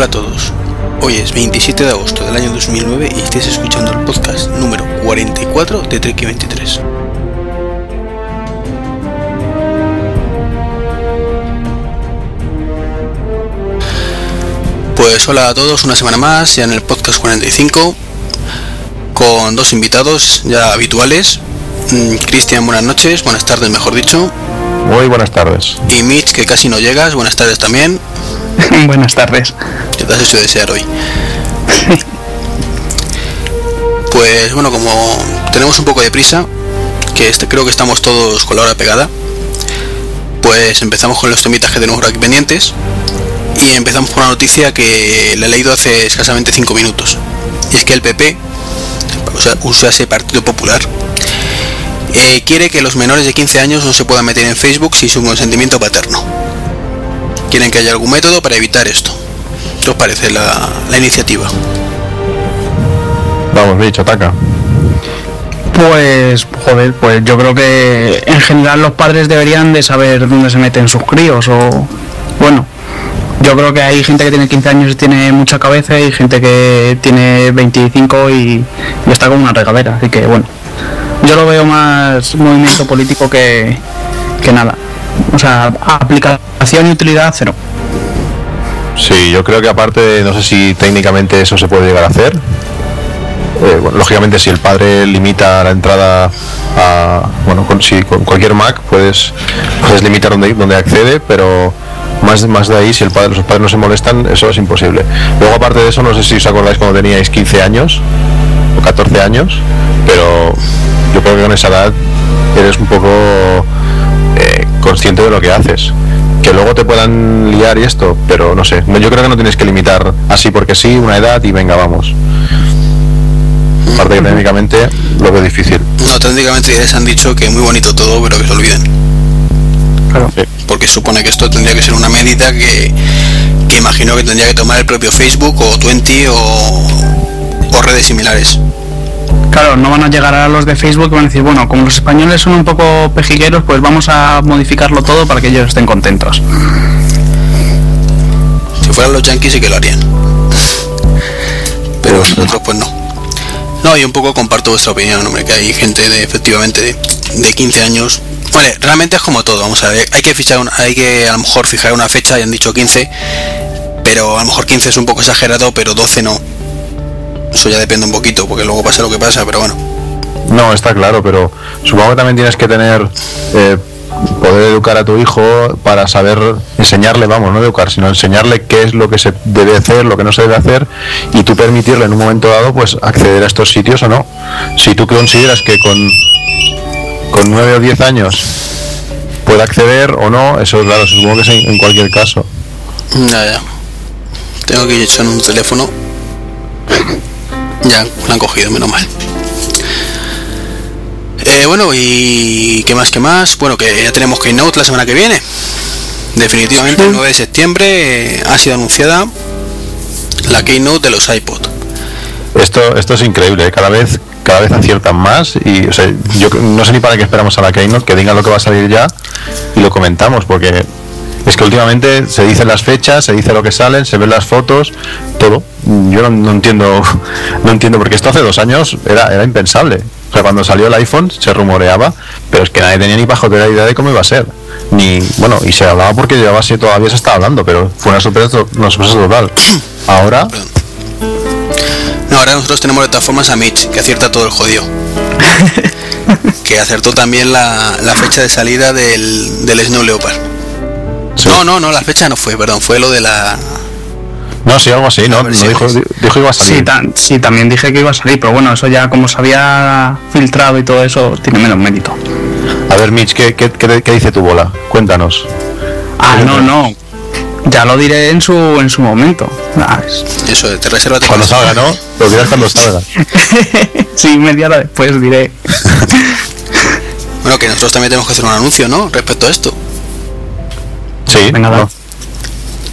Hola a todos. Hoy es 27 de agosto del año 2009 y estáis escuchando el podcast número 44 de Trek 23. Pues hola a todos, una semana más, ya en el podcast 45, con dos invitados ya habituales. Mm, Cristian, buenas noches, buenas tardes mejor dicho. Muy buenas tardes. Y Mitch, que casi no llegas, buenas tardes también. buenas tardes. ¿Qué te has hecho desear hoy? pues bueno, como tenemos un poco de prisa, que este, creo que estamos todos con la hora pegada, pues empezamos con los temitas que tenemos aquí pendientes y empezamos con una noticia que le he leído hace escasamente 5 minutos. Y es que el PP, o sea, ese Partido Popular, eh, quiere que los menores de 15 años no se puedan meter en Facebook sin su consentimiento paterno. Quieren que haya algún método para evitar esto. ¿Qué os parece la, la iniciativa? Vamos, bicho, ataca. Pues, joder, pues yo creo que en general los padres deberían de saber dónde se meten sus críos o, bueno, yo creo que hay gente que tiene 15 años y tiene mucha cabeza y gente que tiene 25 y, y está como una regadera, así que bueno, yo lo veo más movimiento político que, que nada. Aplicación y utilidad cero. Sí, yo creo que aparte, no sé si técnicamente eso se puede llegar a hacer. Eh, lógicamente, si el padre limita la entrada a, bueno, con, si con cualquier Mac puedes, puedes limitar donde, donde accede, pero más, más de ahí, si el padre, los padres no se molestan, eso es imposible. Luego, aparte de eso, no sé si os acordáis cuando teníais 15 años o 14 años, pero yo creo que con esa edad eres un poco eh, consciente de lo que haces. Que luego te puedan liar y esto, pero no sé. Yo creo que no tienes que limitar así porque sí, una edad y venga, vamos. Aparte que técnicamente lo veo difícil. No, técnicamente ya les han dicho que muy bonito todo, pero que se olviden. Claro. Porque supone que esto tendría que ser una medida que, que imagino que tendría que tomar el propio Facebook o Twenty o, o redes similares. Claro, no van a llegar a los de Facebook y van a decir, bueno, como los españoles son un poco pejigueros, pues vamos a modificarlo todo para que ellos estén contentos. Si fueran los yankees sí que lo harían. Pero nosotros pues no. No, y un poco comparto vuestra opinión, hombre, que hay gente de efectivamente de, de 15 años. Vale, realmente es como todo, vamos a ver, hay que fichar hay que a lo mejor fijar una fecha, y han dicho 15, pero a lo mejor 15 es un poco exagerado, pero 12 no. Eso ya depende un poquito, porque luego pasa lo que pasa, pero bueno. No, está claro, pero supongo que también tienes que tener eh, poder educar a tu hijo para saber enseñarle, vamos, no educar, sino enseñarle qué es lo que se debe hacer, lo que no se debe hacer y tú permitirle en un momento dado pues acceder a estos sitios o no. Si tú consideras que con con 9 o 10 años puede acceder o no, eso claro, supongo que es en, cualquier caso. Ya, ya. Tengo que echando un teléfono. Ya, lo han cogido, menos mal. Eh, bueno, y qué más, qué más. Bueno, que ya tenemos Keynote la semana que viene. Definitivamente el 9 de septiembre eh, ha sido anunciada la Keynote de los iPod. Esto, esto es increíble, ¿eh? cada vez cada vez aciertan más y o sea, yo no sé ni para qué esperamos a la Keynote, que digan lo que va a salir ya y lo comentamos, porque es que últimamente se dicen las fechas, se dice lo que salen, se ven las fotos, todo. Yo no, no entiendo, no entiendo, porque esto hace dos años era, era impensable. O sea, cuando salió el iPhone se rumoreaba, pero es que nadie tenía ni pajotera idea de cómo iba a ser. Ni, bueno, y se hablaba porque llevaba así, todavía se estaba hablando, pero fue una sorpresa, una sorpresa total. Ahora, No, ahora nosotros tenemos de todas formas a Mitch, que acierta todo el jodido. que acertó también la, la fecha de salida del, del Snow Leopard. Sí. No, no, no, la fecha no fue, perdón, fue lo de la... no, sí, algo así, no, A ver no si dijo, dijo iba a salir. Sí, tan- sí, también dije que iba a salir, pero bueno, eso ya como se había filtrado y todo eso, tiene menos mérito. A ver, Mitch, ¿qué, qué, qué- qué dice tu bola? Cuéntanos. Ah, no, no. Ya lo diré en su en su momento. Ah, es- Eso, te resérvate Cuando salga, ¿no? Lo dirás cuando salga. sí, media hora después diré. Bueno, que nosotros también tenemos que hacer un anuncio, ¿no? Respecto a esto. Sí, Venga, no.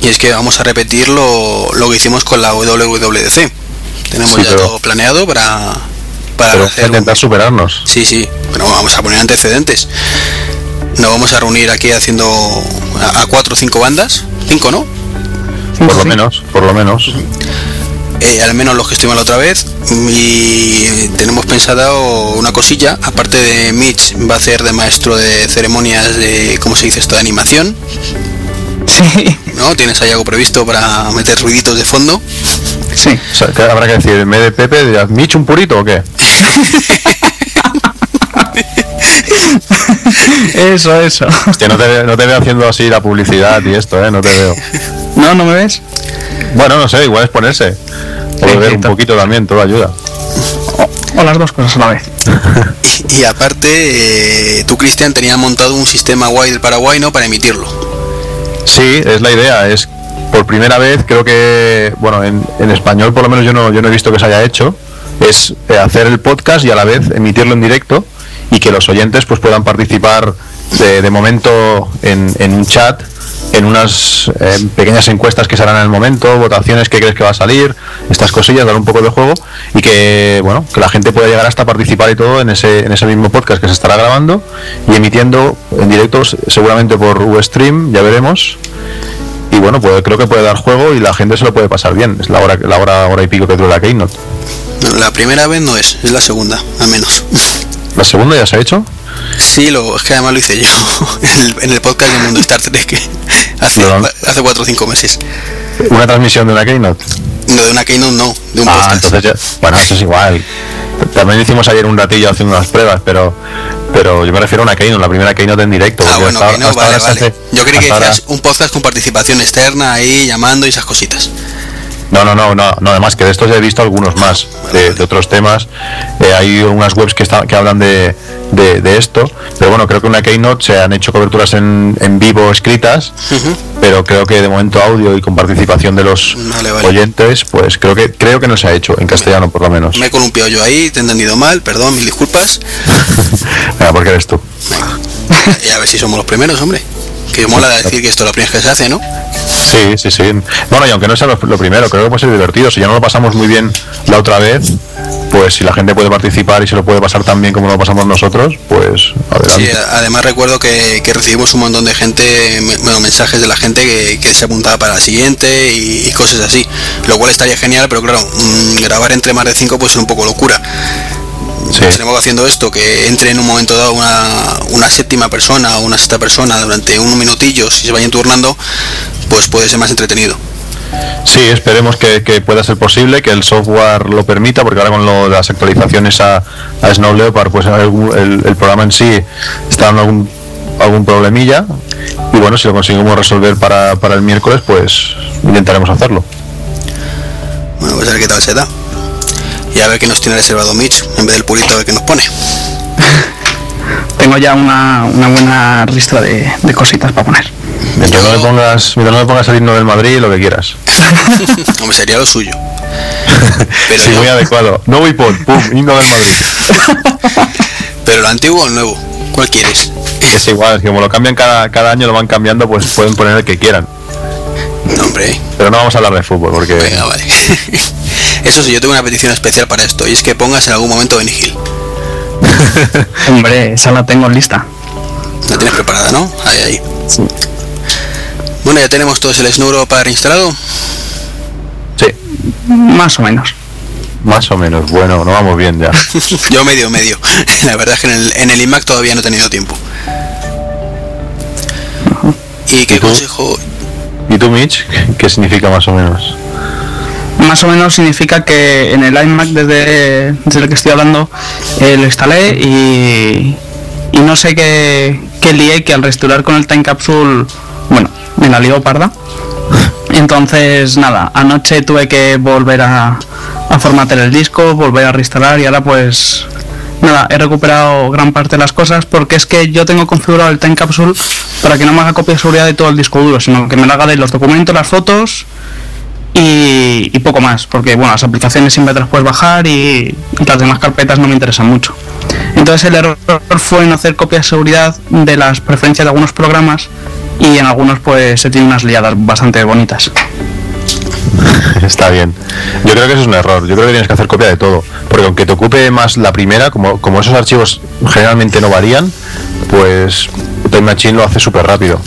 Y es que vamos a repetir lo, lo que hicimos con la WWDC. Tenemos Sí, ya pero- todo planeado para, para pero hacer un- intentar superarnos. Sí, sí, bueno, vamos a poner antecedentes. Nos vamos a reunir aquí haciendo a, a cuatro o cinco bandas. Cinco, ¿no? Por lo menos, por lo menos. Eh, al menos los que estuvimos la otra vez. Y tenemos pensado una cosilla, aparte de Mitch va a hacer de maestro de ceremonias de, ¿cómo se dice esto?, de animación. Sí, ¿No? ¿Tienes ahí algo previsto para meter ruiditos de fondo? sí. O sea, ¿qué habrá que decir, en vez de Pepe, dirás, ¿Mich un purito o qué? Eso, eso. Que no te, veo- no te veo haciendo así la publicidad y esto, ¿eh? No te veo. No, ¿no me ves? Bueno, no sé, igual es ponerse. O beber un to- poquito también, todo ayuda. O las dos cosas a la vez. Y aparte, eh, tú, Cristian, tenías montado un sistema guay del Paraguay, ¿no?, para emitirlo. Sí, es la idea. Es por primera vez, creo que, bueno, en, español por lo menos yo no, yo no he visto que se haya hecho. Es eh, hacer el podcast y a la vez emitirlo en directo y que los oyentes pues puedan participar de, momento en, en un chat, en unas eh, pequeñas encuestas que se harán en el momento, votaciones que crees que va a salir, estas cosillas, dar un poco de juego y que bueno, que la gente pueda llegar hasta participar y todo en ese, en ese mismo podcast que se estará grabando y emitiendo en directo seguramente por Ustream, ya veremos. Y bueno, pues creo que puede dar juego y la gente se lo puede pasar bien. Es la hora, la hora, hora y pico que dura la Keynote. La primera vez no es, es la segunda, al menos. ¿La segunda ya se ha hecho? Sí, lo, es que además lo hice yo en el, en el podcast de Mundo Star Trek que hace, hace 4 o 5 meses. ¿Una transmisión de una Keynote? No, de una Keynote no, de un Ah, podcast. entonces ya, bueno, eso es igual. También hicimos ayer un ratillo haciendo unas pruebas, pero pero yo me refiero a una Keynote, la primera Keynote en directo. Ah, bueno, hasta- que no, hasta vale, vale. hace- Yo creí que ahora- decías un podcast con participación externa ahí, llamando y esas cositas. No, no, no, no, no, además que de estos ya he visto algunos más, de, de otros temas. Eh, hay unas webs que, está- que hablan de, de, de esto, pero bueno, creo que una Keynote se han hecho coberturas en, en vivo escritas, pero creo que de momento audio y con participación de los Vale, vale. oyentes, pues creo que creo que no se ha hecho, en castellano por lo menos. Me he columpiado yo ahí, te he entendido mal, perdón, mil disculpas. Venga, porque eres tú. Venga. Y a ver si somos los primeros, hombre. Que mola decir que esto es la primera vez que se hace, ¿no? Sí, sí, sí. Bueno, y aunque no sea lo, lo primero, creo que puede ser divertido. Si ya no lo pasamos muy bien la otra vez, pues si la gente puede participar y se lo puede pasar tan bien como lo pasamos nosotros, pues Sí, adelante. a- además recuerdo que, que recibimos un montón de gente, bueno, mensajes de la gente que, que se apuntaba para la siguiente y, y cosas así. Lo cual estaría genial, pero claro, mm, grabar entre más de cinco puede ser un poco locura. Sí. Sin embargo, haciendo esto, que entre en un momento dado una, una séptima persona o una sexta persona durante unos minutillos y se vayan turnando, pues puede ser más entretenido. Sí, esperemos que, que pueda ser posible, que el software lo permita, porque ahora con lo las actualizaciones a, a Snow Leopard, pues el programa en sí está dando algún, algún problemilla. Y bueno, si lo conseguimos resolver para, para el miércoles, pues intentaremos hacerlo. Bueno, pues a ver qué tal se da. Y a ver qué nos tiene reservado Mitch, en vez del purito a ver qué nos pone. Tengo ya una, una buena ristra de, de cositas para poner. Mientras no me pongas, mientras no me pongas el himno del Madrid, lo que quieras. Hombre, sería lo suyo. Pero, sí, yo- muy adecuado. No voy por, pum, himno del Madrid. pero lo antiguo o el nuevo, ¿cuál quieres? Es igual, es que como lo cambian cada, cada año, lo van cambiando, pues pueden poner el que quieran. No, hombre, Pero no vamos a hablar de fútbol, porque venga, vale. Eso sí, yo tengo una petición especial para esto, y es que pongas en algún momento Benny Hill. Hombre, esa la tengo lista. La tienes preparada, ¿no? Ahí, ahí. Bueno, ya tenemos todos el Snuro para instalado. sí, Más o menos. más o menos. Bueno, no vamos bien ya. Yo medio, medio. La verdad es que en el, en el iMac todavía no he tenido tiempo. ¿Y qué consejo? ¿Y tú, Mitch? ¿Qué significa más o menos? Más o menos significa que en el iMac desde, desde el que estoy hablando eh, lo instalé y, no sé qué, qué lié que al restaurar con el Time Capsule, bueno, me la lió parda. Entonces, nada, anoche tuve que volver a, a formatear el disco, volver a reinstalar y ahora pues nada, he recuperado gran parte de las cosas porque es que yo tengo configurado el Time Capsule para que no me haga copia de seguridad de todo el disco duro, sino que me lo haga de los documentos, las fotos y, poco más, porque bueno, las aplicaciones siempre te las puedes bajar y las demás carpetas no me interesan mucho. Entonces el error fue en hacer copia de seguridad de las preferencias de algunos programas y en algunos pues se tiene unas liadas bastante bonitas. Está bien. Yo creo que eso es un error. Yo creo que tienes que hacer copia de todo. Porque aunque te ocupe más la primera, como, como esos archivos generalmente no varían, pues Time Machine lo hace súper rápido.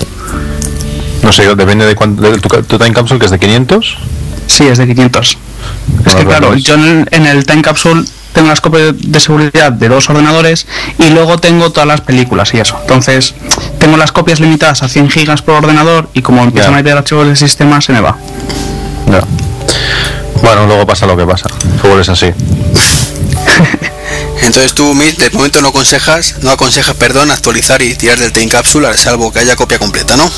No sé, depende de cuánto. De tu, tu time capsule que es de 500. Sí, es de 500. Es que claro, yo en, en el time capsule tengo las copias de seguridad de dos ordenadores y luego tengo todas las películas y eso. Entonces, tengo las copias limitadas a 100 gigas por ordenador y como empiezo a meter archivos del sistema se me va. Ya. Bueno, luego pasa lo que pasa. Fútbol es así. Entonces tú, Mitch, de momento no aconsejas, no aconsejas, perdón, actualizar y tirar del time capsule, salvo que haya copia completa, ¿no?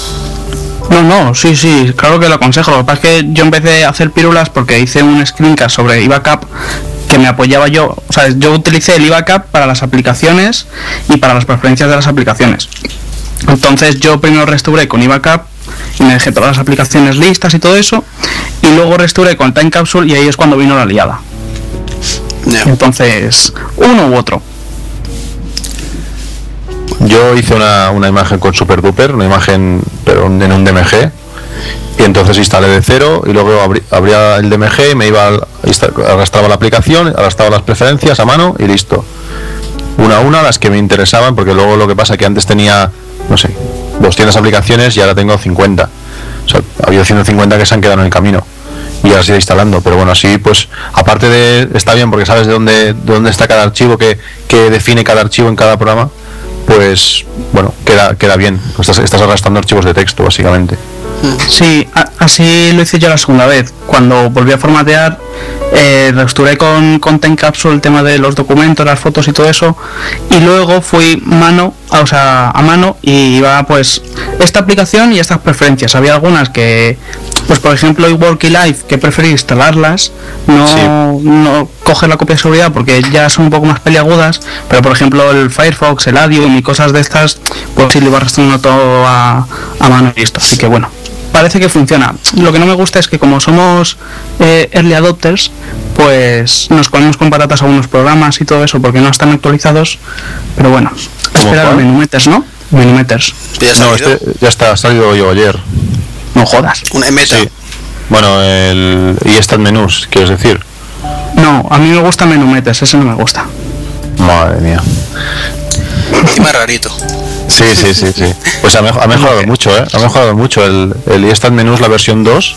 No, no, sí, sí, claro que lo aconsejo. Lo que pasa es que yo empecé a hacer pírulas porque hice un screencast sobre IVACAP que me apoyaba yo. O sea, yo utilicé el IVACAP para las aplicaciones y para las preferencias de las aplicaciones. Entonces yo primero restauré con IVACAP y me dejé todas las aplicaciones listas y todo eso. Y luego restauré con Time Capsule y ahí es cuando vino la liada. Entonces, uno u otro. Yo hice una, imagen con Super Duper, una imagen pero en un DMG, y entonces instalé de cero y luego abrí- abría el DMG y me iba al- arrastraba la aplicación, arrastraba las preferencias a mano y listo. Una a una las que me interesaban, porque luego lo que pasa que antes tenía, no sé, 200 aplicaciones y ahora tengo 50. O sea, ha habido 150 que se han quedado en el camino y he ido instalando. Pero bueno, así pues, aparte de, está bien porque sabes de dónde, de dónde está cada archivo, que define cada archivo en cada programa, pues bueno, queda, queda bien. Estás, estás arrastrando archivos de texto, básicamente. Sí, así lo hice yo la segunda vez. Cuando volví a formatear, eh, restauré con, con Time Capsule el tema de los documentos, las fotos y todo eso. Y luego fui mano, a- o sea, a mano y iba pues esta aplicación y estas preferencias. Había algunas que, pues por ejemplo, iWork y Live, que preferí instalarlas, no, Sí. no coger la copia de seguridad porque ya son un poco más peliagudas. Pero por ejemplo, el Firefox, el Adium y cosas de estas, pues sí lo iba arrastrando todo a, a mano y listo. Así que bueno parece que funciona. Lo que no me gusta es que como somos eh, early adopters, pues nos comemos con patatas algunos programas y todo eso porque no están actualizados. Pero bueno, a ¿Cómo esperar cuál? Menumeters, ¿no? Menumeters. Ya No, este ya está, ha salido yo ayer. No jodas. Una meta. Sí. Bueno, el, y está en menús, quieres decir. No, a mí me gusta Menumeters, ese no me gusta. Madre mía. Encima rarito. Sí, sí, sí, sí. Pues ha, mejo- ha mejorado mucho, ¿eh? Ha mejorado mucho. El, el Instant Menús, la versión 2,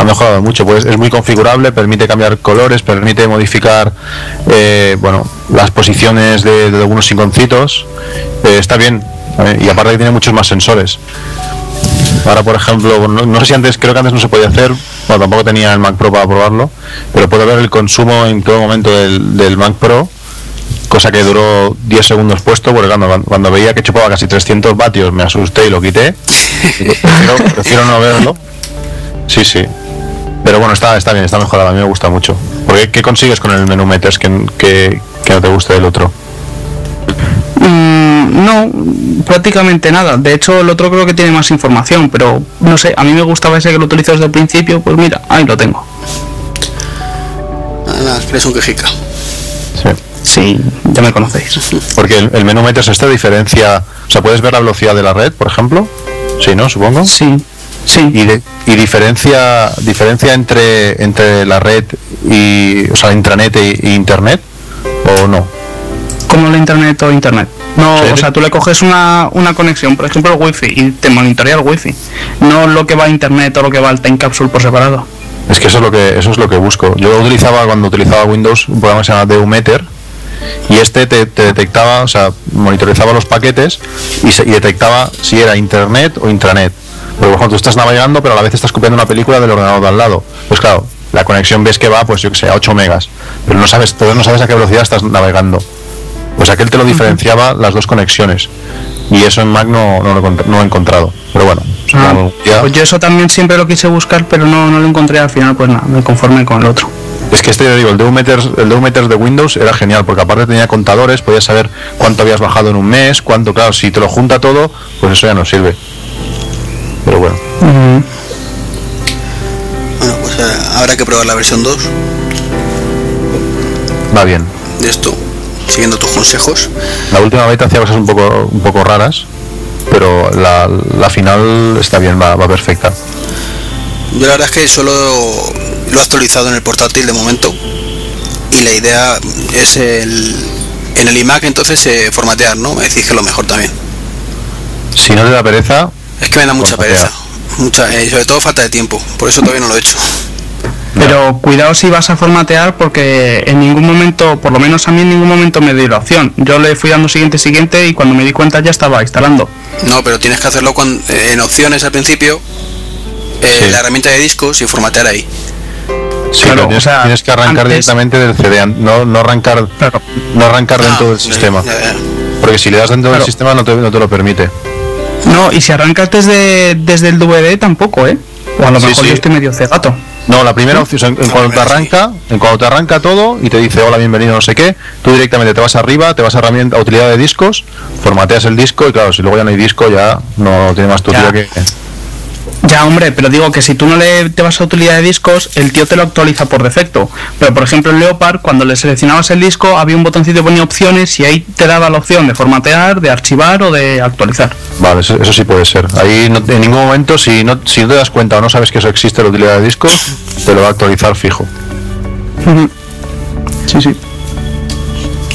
ha mejorado mucho. Pues es muy configurable, permite cambiar colores, permite modificar, eh, bueno, las posiciones de, de algunos iconcitos. Eh, está bien. ¿eh? Y aparte que tiene muchos más sensores. Ahora, por ejemplo, no, no sé si antes, creo que antes no se podía hacer, bueno, tampoco tenía el Mac Pro para probarlo, pero puedo ver el consumo en todo momento del, del Mac Pro, cosa que duró 10 segundos puesto, porque cuando, cuando veía que chupaba casi 300 vatios me asusté y lo quité. Digo, Prefiero, prefiero no verlo. Sí, sí. Pero bueno, está, está bien, está mejorado, a mí me gusta mucho. Porque ¿qué consigues con el menú Meters que, que, que no te guste del otro? Mm, no, prácticamente nada. De hecho, el otro creo que tiene más información, pero no sé, a mí me gustaba ese que lo utilizo desde el principio, pues mira, ahí lo tengo. Ah, eres un quejica. Sí. Sí, ya me conocéis. Porque el, el menú Meters este diferencia, o sea, puedes ver la velocidad de la red, por ejemplo. Sí, ¿no? Supongo. Sí, sí. Y, de- y diferencia diferencia entre entre la red y o sea intranet e, e internet o no como la internet o internet. No, Sí. o sea, tú le coges una, una conexión, por ejemplo el wifi, y te monitorea el wifi. No lo que va a internet o lo que va al time capsule por separado. es que eso es lo que eso es lo que busco yo utilizaba cuando utilizaba Windows un programa que se llama Deumeter y este te, te detectaba o sea monitorizaba los paquetes y, se- y detectaba si era internet o intranet porque por ejemplo tú estás navegando pero a la vez estás copiando una película del ordenador de al lado pues claro la conexión ves que va pues yo que sé a 8 megas pero no sabes todavía no sabes a qué velocidad estás navegando Pues aquel te lo diferenciaba las dos conexiones. Y eso en Mac no, no lo, no lo he encontrado. Pero bueno, Ah, Pues yo eso también siempre lo quise buscar, pero no, no lo encontré al final, pues nada, me conformé con el otro. Es que este, ya digo, el Deumeters, el de Windows era genial, porque aparte tenía contadores, podías saber cuánto habías bajado en un mes, cuánto, claro, si te lo junta todo, pues eso ya no sirve. Pero bueno, Bueno, pues eh, habrá que probar la versión 2 va bien. de esto, siguiendo tus consejos. La última beta hacía cosas un poco, un poco raras, pero la, la final está bien, va, va perfecta. Yo la verdad es que solo lo he actualizado en el portátil de momento y la idea es el en el iMac entonces eh, formatear, ¿no? Me decís que es lo mejor también. Si no te da pereza, Es que me da mucha pereza. mucha, eh, sobre todo falta de tiempo, por eso todavía no lo he hecho. Pero cuidado si vas a formatear porque en ningún momento, por lo menos a mí en ningún momento me dio la opción. Yo le fui dando siguiente, siguiente y cuando me di cuenta ya estaba instalando. No, pero tienes que hacerlo eh, en opciones al principio, eh, Sí. la herramienta de discos y formatear ahí. Sí, Claro, tienes, o sea, tienes que arrancar antes- directamente del CD, no, no arrancar, Claro. no arrancar dentro Ah, del sistema. Porque si le das dentro del sistema no te, no te lo permite. No, y si arrancas desde, desde el DVD tampoco, ¿eh? O a lo mejor sí. yo estoy medio cegato. No, la primera opción, en, en cuanto te arranca, en cuanto te arranca todo y te dice hola, bienvenido, no sé qué, tú directamente te vas arriba, te vas a herramienta, a utilidad de discos, formateas el disco y claro, si luego ya no hay disco ya no tiene más tu Ya. que. Ya, hombre, pero digo que si tú no le te vas a utilidad de discos, el tío te lo actualiza por defecto. Pero por ejemplo en Leopard, cuando le seleccionabas el disco, había un botoncito que ponía opciones y ahí te daba la opción de formatear, de archivar o de actualizar. Vale, eso, eso sí puede ser. Ahí no- en ningún momento, si no, si no te das cuenta o no sabes que eso existe, la utilidad de discos, te lo va a actualizar fijo. Sí, sí.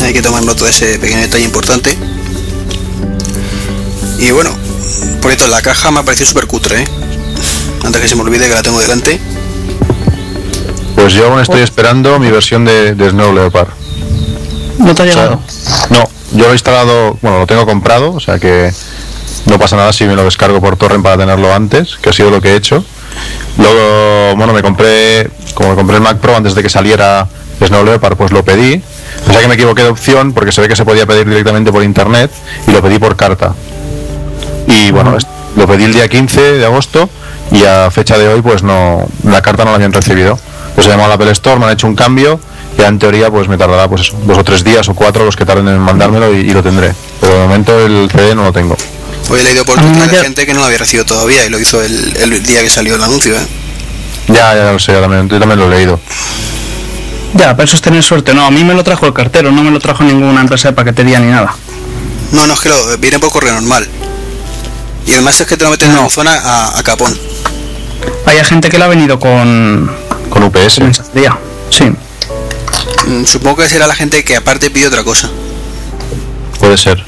Hay que tomar nota de ese pequeño detalle importante. Y bueno, por cierto, la caja me ha parecido súper cutre, ¿eh? Antes que se me olvide que la tengo delante. Pues yo aún estoy esperando mi versión de, de Snow Leopard. ¿No te ha O sea, llegado? no, yo lo he instalado, bueno, lo tengo comprado, o sea que no pasa nada si me lo descargo por torrent para tenerlo antes, que ha sido lo que he hecho. Luego, bueno, me compré, como me compré el Mac Pro antes de que saliera Snow Leopard, pues lo pedí. O sea que me equivoqué de opción porque se ve que se podía pedir directamente por internet y lo pedí por carta. Y bueno, lo pedí el día 15 de agosto y a fecha de hoy pues no, la carta no la habían recibido. Pues he llamado a la Apple Store, me han hecho un cambio y en teoría pues me tardará pues eso, dos o tres días o cuatro los que tarden en mandármelo y, y lo tendré. Pero de momento el CD no lo tengo. Hoy he leído por A mí me Twitter de gente que no lo había recibido todavía y lo hizo el, el día que salió el anuncio, ¿eh? Ya, ya lo sé, yo también, yo también lo he leído. Ya, pero eso es tener suerte. No, a mí me lo trajo el cartero, no me lo trajo ninguna empresa de paquetería ni nada. No, no, es que lo, viene por correo normal. Y además es que te lo meten en No. la zona a, a capón. Hay gente que le ha venido con Con UPS. mensajería. Sí. Mm, Supongo que será la gente que aparte pide otra cosa. Puede ser.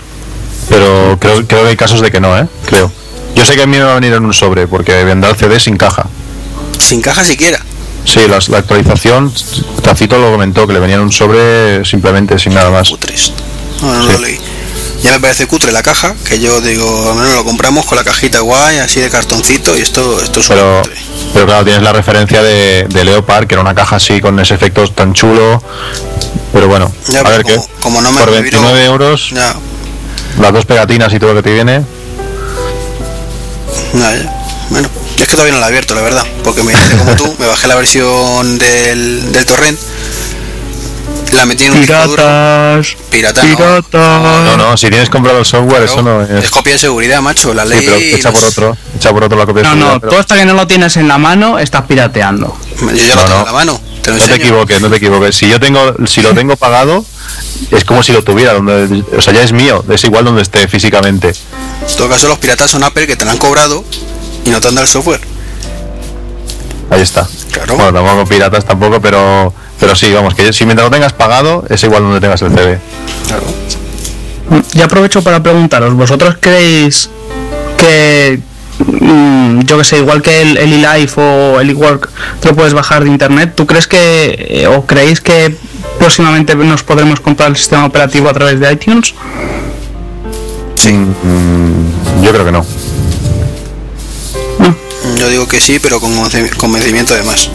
Pero creo, creo que hay casos de que no, ¿eh? Creo. Yo sé que a mí me va a venir en un sobre porque vendrá el CD sin caja. Sin caja siquiera. Sí, la, actualización, Tacito lo comentó, que le venía en un sobre simplemente sin nada más. Cutres. No, no, no Sí. lo leí. Ya me parece cutre la caja, que yo digo, menos lo compramos con la cajita guay, así de cartoncito, y esto, esto es Pero, cutre. pero claro, tienes la referencia de, de Leopard, que era una caja así con ese efecto tan chulo. Pero bueno, Ya, a pero ver qué. como- como no me Por vino- 29 euros, Ya, las dos pegatinas y todo lo que te viene. ya, ya. Bueno, es que todavía no la he abierto, la verdad, porque me como tú, me bajé la versión del, del torrent, la metí en un disco duro, Piratas. pirata, no. Piratas. No, no, si tienes comprado el software, eso no es. es copia de seguridad, macho, la Sí, ley. pero echa por otro, echa por otro la copia de No, seguridad, no, pero- tú hasta que no lo tienes en la mano estás pirateando. Yo ya No, lo tengo no. en la mano, te lo No te equivoques, no te equivoques. Si yo tengo, si lo tengo pagado, es como si lo tuviera, donde, o sea, ya es mío, es igual donde esté físicamente. En todo caso, los piratas son Apple que te la han cobrado y no te han dado el software. Ahí está. Claro. Bueno, tampoco piratas tampoco, pero, pero sí, vamos, que si mientras lo tengas pagado, es igual donde tengas el CD. Claro. Y aprovecho para preguntaros, ¿vosotros creéis que, mm, yo que sé, igual que el, el eLife o el eWork te lo puedes bajar de internet, ¿tú crees que, eh, o creéis que próximamente nos podremos comprar el sistema operativo a través de iTunes? Sí. Mm, yo creo que no. Yo digo que sí, pero con convencimiento además.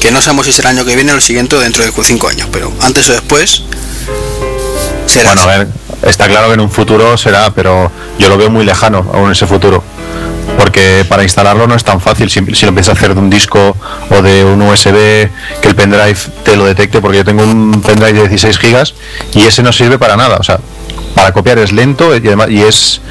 Que no sabemos si será el año que viene o el siguiente dentro de 5 años, pero antes o después será Bueno, a ver, está claro que en un futuro será, pero yo lo veo muy lejano aún ese futuro. Porque para instalarlo no es tan fácil si, si lo empiezas a hacer de un disco o de un USB, que el pendrive te lo detecte, porque yo tengo un pendrive de 16 gigas y ese no sirve para nada. O sea, para copiar es lento y, además, y es,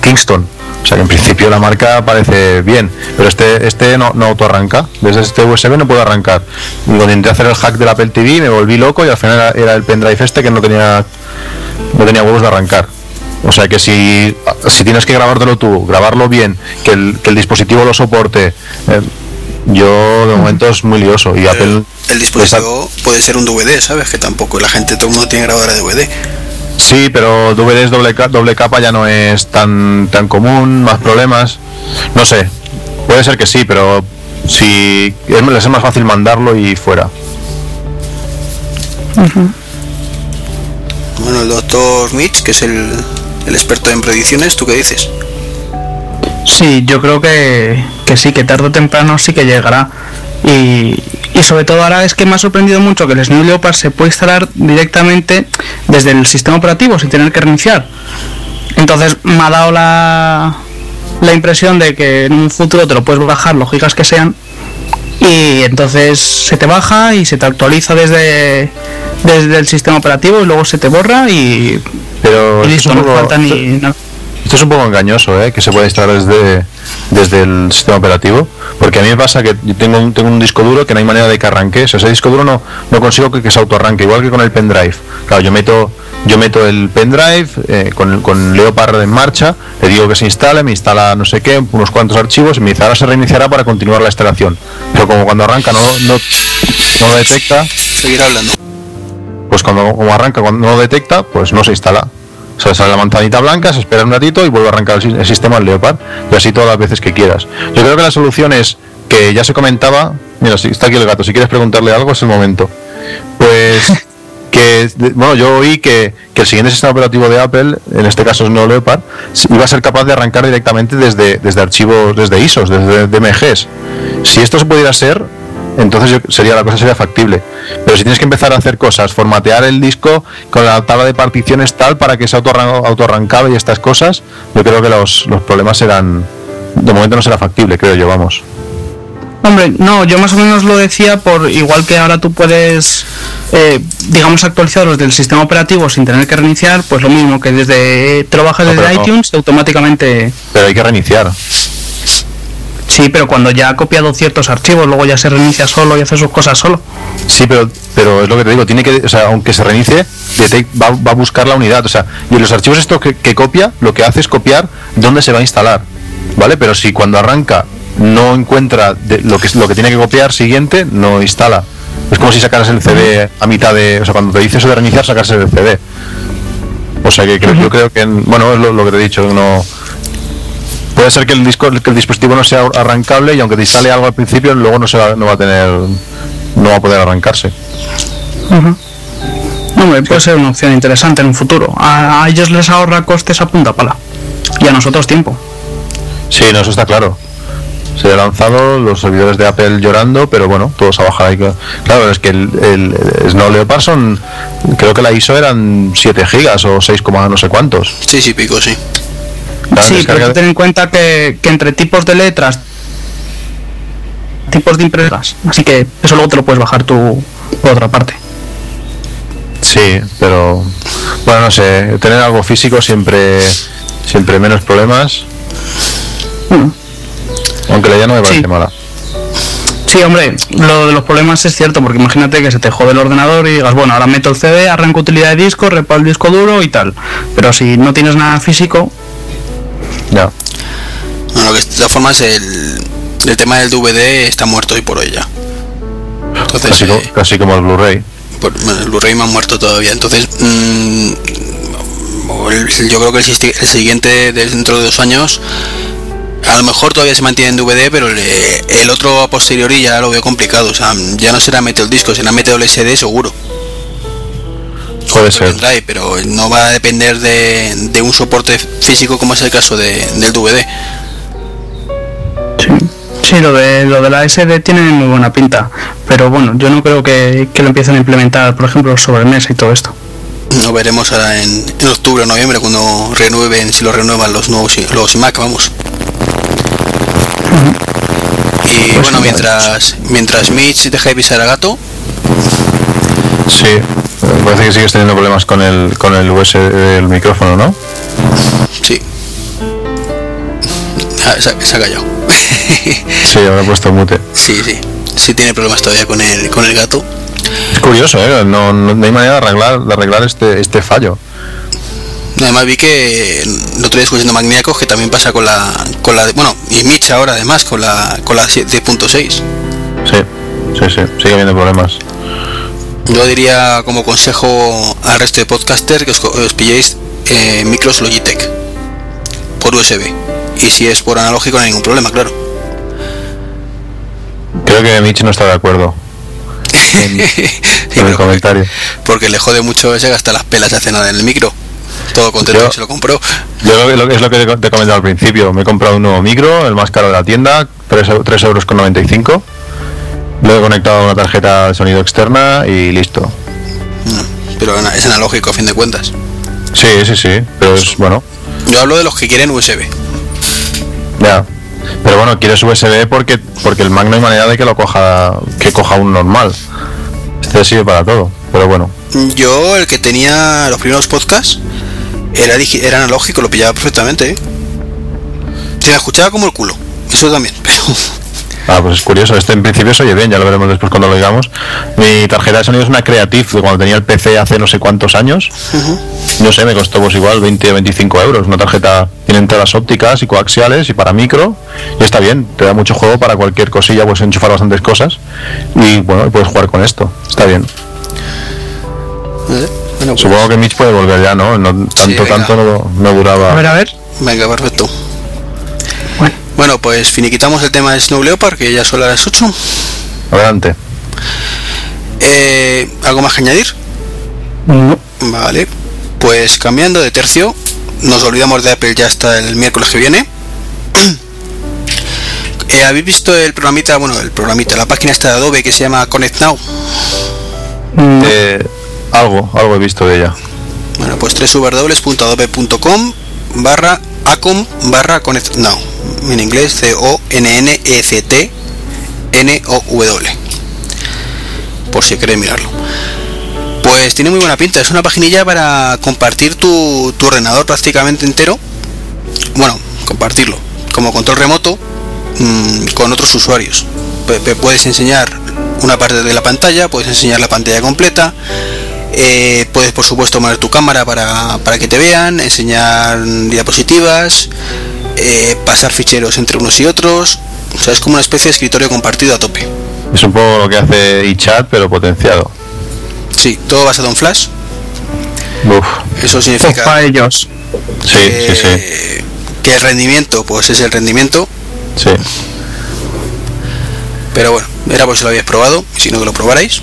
Kingston. O sea que en principio la marca parece bien, pero este este no, no autoarranca. Desde este USB no puedo arrancar. Cuando intenté hacer el hack del Apple TV me volví loco y al final era, era el pendrive este que no tenía no tenía huevos de arrancar. O sea que si, si tienes que grabártelo tú, grabarlo bien, que el, que el dispositivo lo soporte, eh, yo de momento es muy lioso y Apple el dispositivo puede ser un DVD, ¿sabes? Que tampoco la gente, todo el mundo tiene grabadora de DVD. Sí, pero DVDs doble, doble capa ya no es tan, tan común, más problemas. No sé, puede ser que sí, pero si es, les es más fácil mandarlo y fuera. Bueno, el doctor Mitch, que es el, el experto en predicciones, ¿tú qué dices? Sí, yo creo que, que sí, que tarde o temprano sí que llegará. Y, y sobre todo ahora es que me ha sorprendido mucho que el Snow Leopard se puede instalar directamente desde el sistema operativo sin tener que reiniciar. Entonces me ha dado la, la impresión de que en un futuro te lo puedes bajar los gigas que sean y entonces se te baja y se te actualiza desde desde el sistema operativo y luego se te borra y, Pero y esto listo, no falta ni nada. Esto es un poco engañoso, ¿eh? que se puede instalar desde, desde el sistema operativo, porque a mí me pasa que yo tengo un, tengo un disco duro que no hay manera de que arranque, o sea, ese disco duro no, no consigo que, que se autoarranque, igual que con el pendrive. Claro, yo meto yo meto el pendrive eh, con, con Leopard en marcha, le digo que se instale, me instala no sé qué, unos cuantos archivos y me dice ahora se reiniciará para continuar la instalación. Pero como cuando arranca no, no, no lo detecta, Seguir hablando. pues cuando como arranca, cuando no lo detecta, pues no se instala. O sea, sale la manzanita blanca, se espera un ratito y vuelve a arrancar el, si- el sistema al Leopard. Y así todas las veces que quieras. Yo creo que la solución es que ya se comentaba. Mira, si está aquí el gato, si quieres preguntarle algo es el momento. Pues que, bueno, yo oí que, que el siguiente sistema operativo de Apple, en este caso es Neo Leopard, iba a ser capaz de arrancar directamente desde, desde archivos, desde ISOs, desde DMGs. Si esto se pudiera ser, entonces yo- sería la cosa sería factible. Pero si tienes que empezar a hacer cosas, formatear el disco con la tabla de particiones tal para que se autorran- autoarrancable y estas cosas, yo creo que los, los problemas serán, de momento no será factible, creo yo, vamos. Hombre, no, yo más o menos lo decía por igual que ahora tú puedes, eh, digamos, actualizar los del sistema operativo sin tener que reiniciar, pues lo mismo que desde te lo bajas No, desde no. iTunes automáticamente. Pero hay que reiniciar. Sí, pero cuando ya ha copiado ciertos archivos, luego ya se reinicia solo y hace sus cosas solo. Sí, pero, pero es lo que te digo, tiene que, o sea, aunque se reinicie, va, va a buscar la unidad. O sea, y en los archivos estos que, que copia, lo que hace es copiar dónde se va a instalar. ¿Vale? Pero si cuando arranca no encuentra de- lo, que, lo que tiene que copiar siguiente, no instala. Es como si sacaras el CD a mitad de. O sea, cuando te dice eso de reiniciar, sacarse el CD. O sea que creo- yo creo que, en- bueno, es lo, lo que te he dicho, no. Puede ser que el disco, que el dispositivo no sea arrancable y aunque te instale algo al principio, luego no se va, no va a tener, no va a poder arrancarse. Hombre, puede ser una opción interesante en un futuro. A, a ellos les ahorra costes a punta pala. Y a nosotros tiempo. Sí, no, eso está claro. Se ha lanzado los servidores de Apple llorando, pero bueno, todos a bajar ahí. Claro, es que el, el, el Snow Leopard son, creo que la ISO eran 7 gigas o 6, no sé cuántos. Sí, sí, pico, sí. Sí, descarga pero ten en cuenta que, que entre tipos de letras, tipos de impresoras, así que eso luego te lo puedes bajar tú por otra parte. Sí, pero bueno, no sé, tener algo físico siempre, siempre menos problemas, Bueno, aunque la idea no me parece Sí. mala. sí, hombre, lo de los problemas es cierto, porque imagínate que se te jode el ordenador y digas, bueno, ahora meto el CD, arranco utilidad de disco, reparo el disco duro y tal. Pero si no tienes nada físico, Ya. Bueno, que de todas formas el, el tema del DVD está muerto hoy por hoy ya. Entonces, Casi, co- eh, casi como el Blu-ray. bueno, el Blu-ray me ha muerto todavía. Entonces, mm, el- yo creo que el, siguiente de- dentro de dos años, a lo mejor todavía se mantiene en DVD, pero el, el otro a posteriori ya lo veo complicado. O sea, ya no será meter el disco, será meter el SD seguro. Puede el pero no va a depender de, de un soporte físico como es el caso de, del DVD. sí, sí lo, de, lo de la SD tiene muy buena pinta. Pero bueno, yo no creo que, que lo empiecen a implementar, por ejemplo, sobre mesa y todo esto. Lo veremos ahora en, en octubre o noviembre cuando renueven, si lo renuevan los nuevos los iMac, vamos. Y Pues bueno, mientras mientras Mitch deja de pisar a gato, Sí, me parece que sigues teniendo problemas con el, con el USB del micrófono, ¿no? sí. Ah, se, ha- se ha callado. Sí, habrá puesto mute. sí, sí. Sí tiene problemas todavía con el, con el gato. Es curioso, ¿eh? No, no, no hay manera de arreglar, de arreglar este, este fallo. Además vi que el otro día escuchando Magníacos que también pasa con la con la de- bueno, y Mitch ahora además con la con la 7.6. Sí, sí, sí, sigue habiendo problemas. Yo diría como consejo al resto de podcaster que os, pilléis eh, micros Logitech por USB. Y si es por analógico no hay ningún problema, claro. Creo que Mitch no está de acuerdo Sí, con el comentario. porque le jode mucho ese gasta las pelas hace nada en el micro. Todo contento Yo- que se lo compró. Yo lo es lo que te he comentado al principio. Me he comprado un nuevo micro, el más caro de la tienda, 3, euros con 95. Lo he conectado a una tarjeta de sonido externa y listo. Pero es analógico a fin de cuentas. Sí, sí, sí. Pero es bueno. Yo hablo de los que quieren USB. Ya. Pero bueno, quieres USB porque porque el Mac no hay manera de que lo coja que coja un normal. Este sirve para todo. Pero bueno. Yo, el que tenía los primeros podcasts, era, era analógico, lo pillaba perfectamente. ¿eh? Se me escuchaba como el culo. Eso también, pero. Ah, pues es curioso. Este en principio se oye bien, ya lo veremos después cuando lo digamos. Mi tarjeta de sonido es una Creative de cuando tenía el PC hace no sé cuántos años. No sé, me costó pues igual 20 o 25 euros. Una tarjeta tiene entradas ópticas y coaxiales y para micro. Y está bien, te da mucho juego para cualquier cosilla, puedes enchufar bastantes cosas. Y bueno, y puedes jugar con esto. Está bien. Sé. Bueno, pues, Supongo que Mitch puede volver ya, ¿no? no tanto, tanto no, no duraba. A ver, a ver. Venga, perfecto. Bueno, pues finiquitamos el tema de Snow Leopard, que ya son las 8. Adelante. Eh, ¿Algo más que añadir? no. Vale. Pues cambiando de tercio, nos olvidamos de Apple ya hasta el miércoles que viene. Eh, ¿Habéis visto el programita, bueno, el programita, la página esta de Adobe que se llama Connect Now? no. Eh, algo, algo he visto de ella. Bueno, pues www.adobe.com barra acom barra connect now. En inglés c o n n e c t n o w. Por si queréis mirarlo. Pues tiene muy buena pinta. Es una paginilla para compartir tu, tu ordenador prácticamente entero. Bueno, compartirlo como control remoto mm, con otros usuarios. Pu- pu- Puedes enseñar una parte de la pantalla, puedes enseñar la pantalla completa, eh, puedes por supuesto poner tu cámara para, para que te vean, enseñar diapositivas, eh, pasar ficheros entre unos y otros. O sea, es como una especie de escritorio compartido a tope. Es un poco lo que hace iChat, pero potenciado. Sí, todo basado en Flash. Uf, Eso significa para ellos. sí, sí, sí. que, el rendimiento, pues es el rendimiento. Sí. Pero bueno, era por si lo habíais probado, y si no que lo probarais.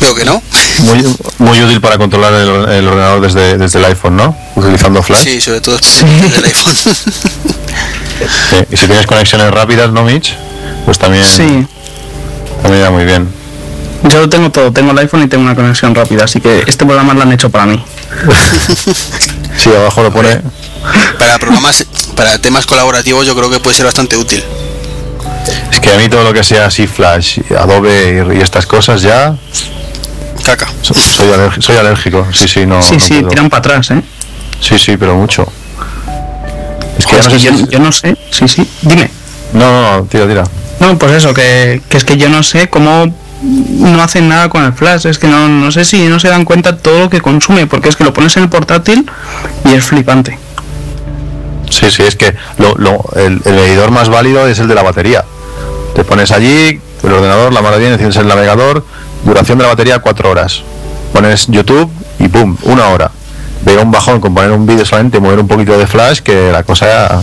Veo que no. Muy, muy útil para controlar el, el ordenador desde, desde el iPhone, ¿no? Utilizando Flash. Sí, sobre todo Sí. del iPhone. Sí, Y si tienes conexiones rápidas, ¿no, Mitch? Pues también, Sí. también va muy bien. Yo lo tengo todo. Tengo el iPhone y tengo una conexión rápida. Así que este programa lo han hecho para mí. Sí, abajo lo pone. para programas, para temas colaborativos yo creo que puede ser bastante útil. Es que a mí todo lo que sea así, Flash, Adobe y, y estas cosas ya. Caca. so- Soy, alergi- soy alérgico. Sí, sí, no. sí, no sí, puedo. tiran para atrás, ¿eh? Sí, sí, pero mucho. Es que Joder, no es sé si- yo, yo no sé. Sí, sí. Dime. No, no, no, tira, tira. No, pues eso, que, que es que yo no sé cómo no hacen nada con el flash. Es que no, no sé si no se dan cuenta todo lo que consume, porque es que lo pones en el portátil y es flipante. Sí, sí, es que lo, lo- el, el medidor más válido es el de la batería. Te pones allí, el ordenador, la mano bien, enciendes el navegador, duración de la batería 4 horas. Pones YouTube y ¡pum! Una hora. Veo un bajón con poner un vídeo solamente, mover un poquito de flash, que la cosa...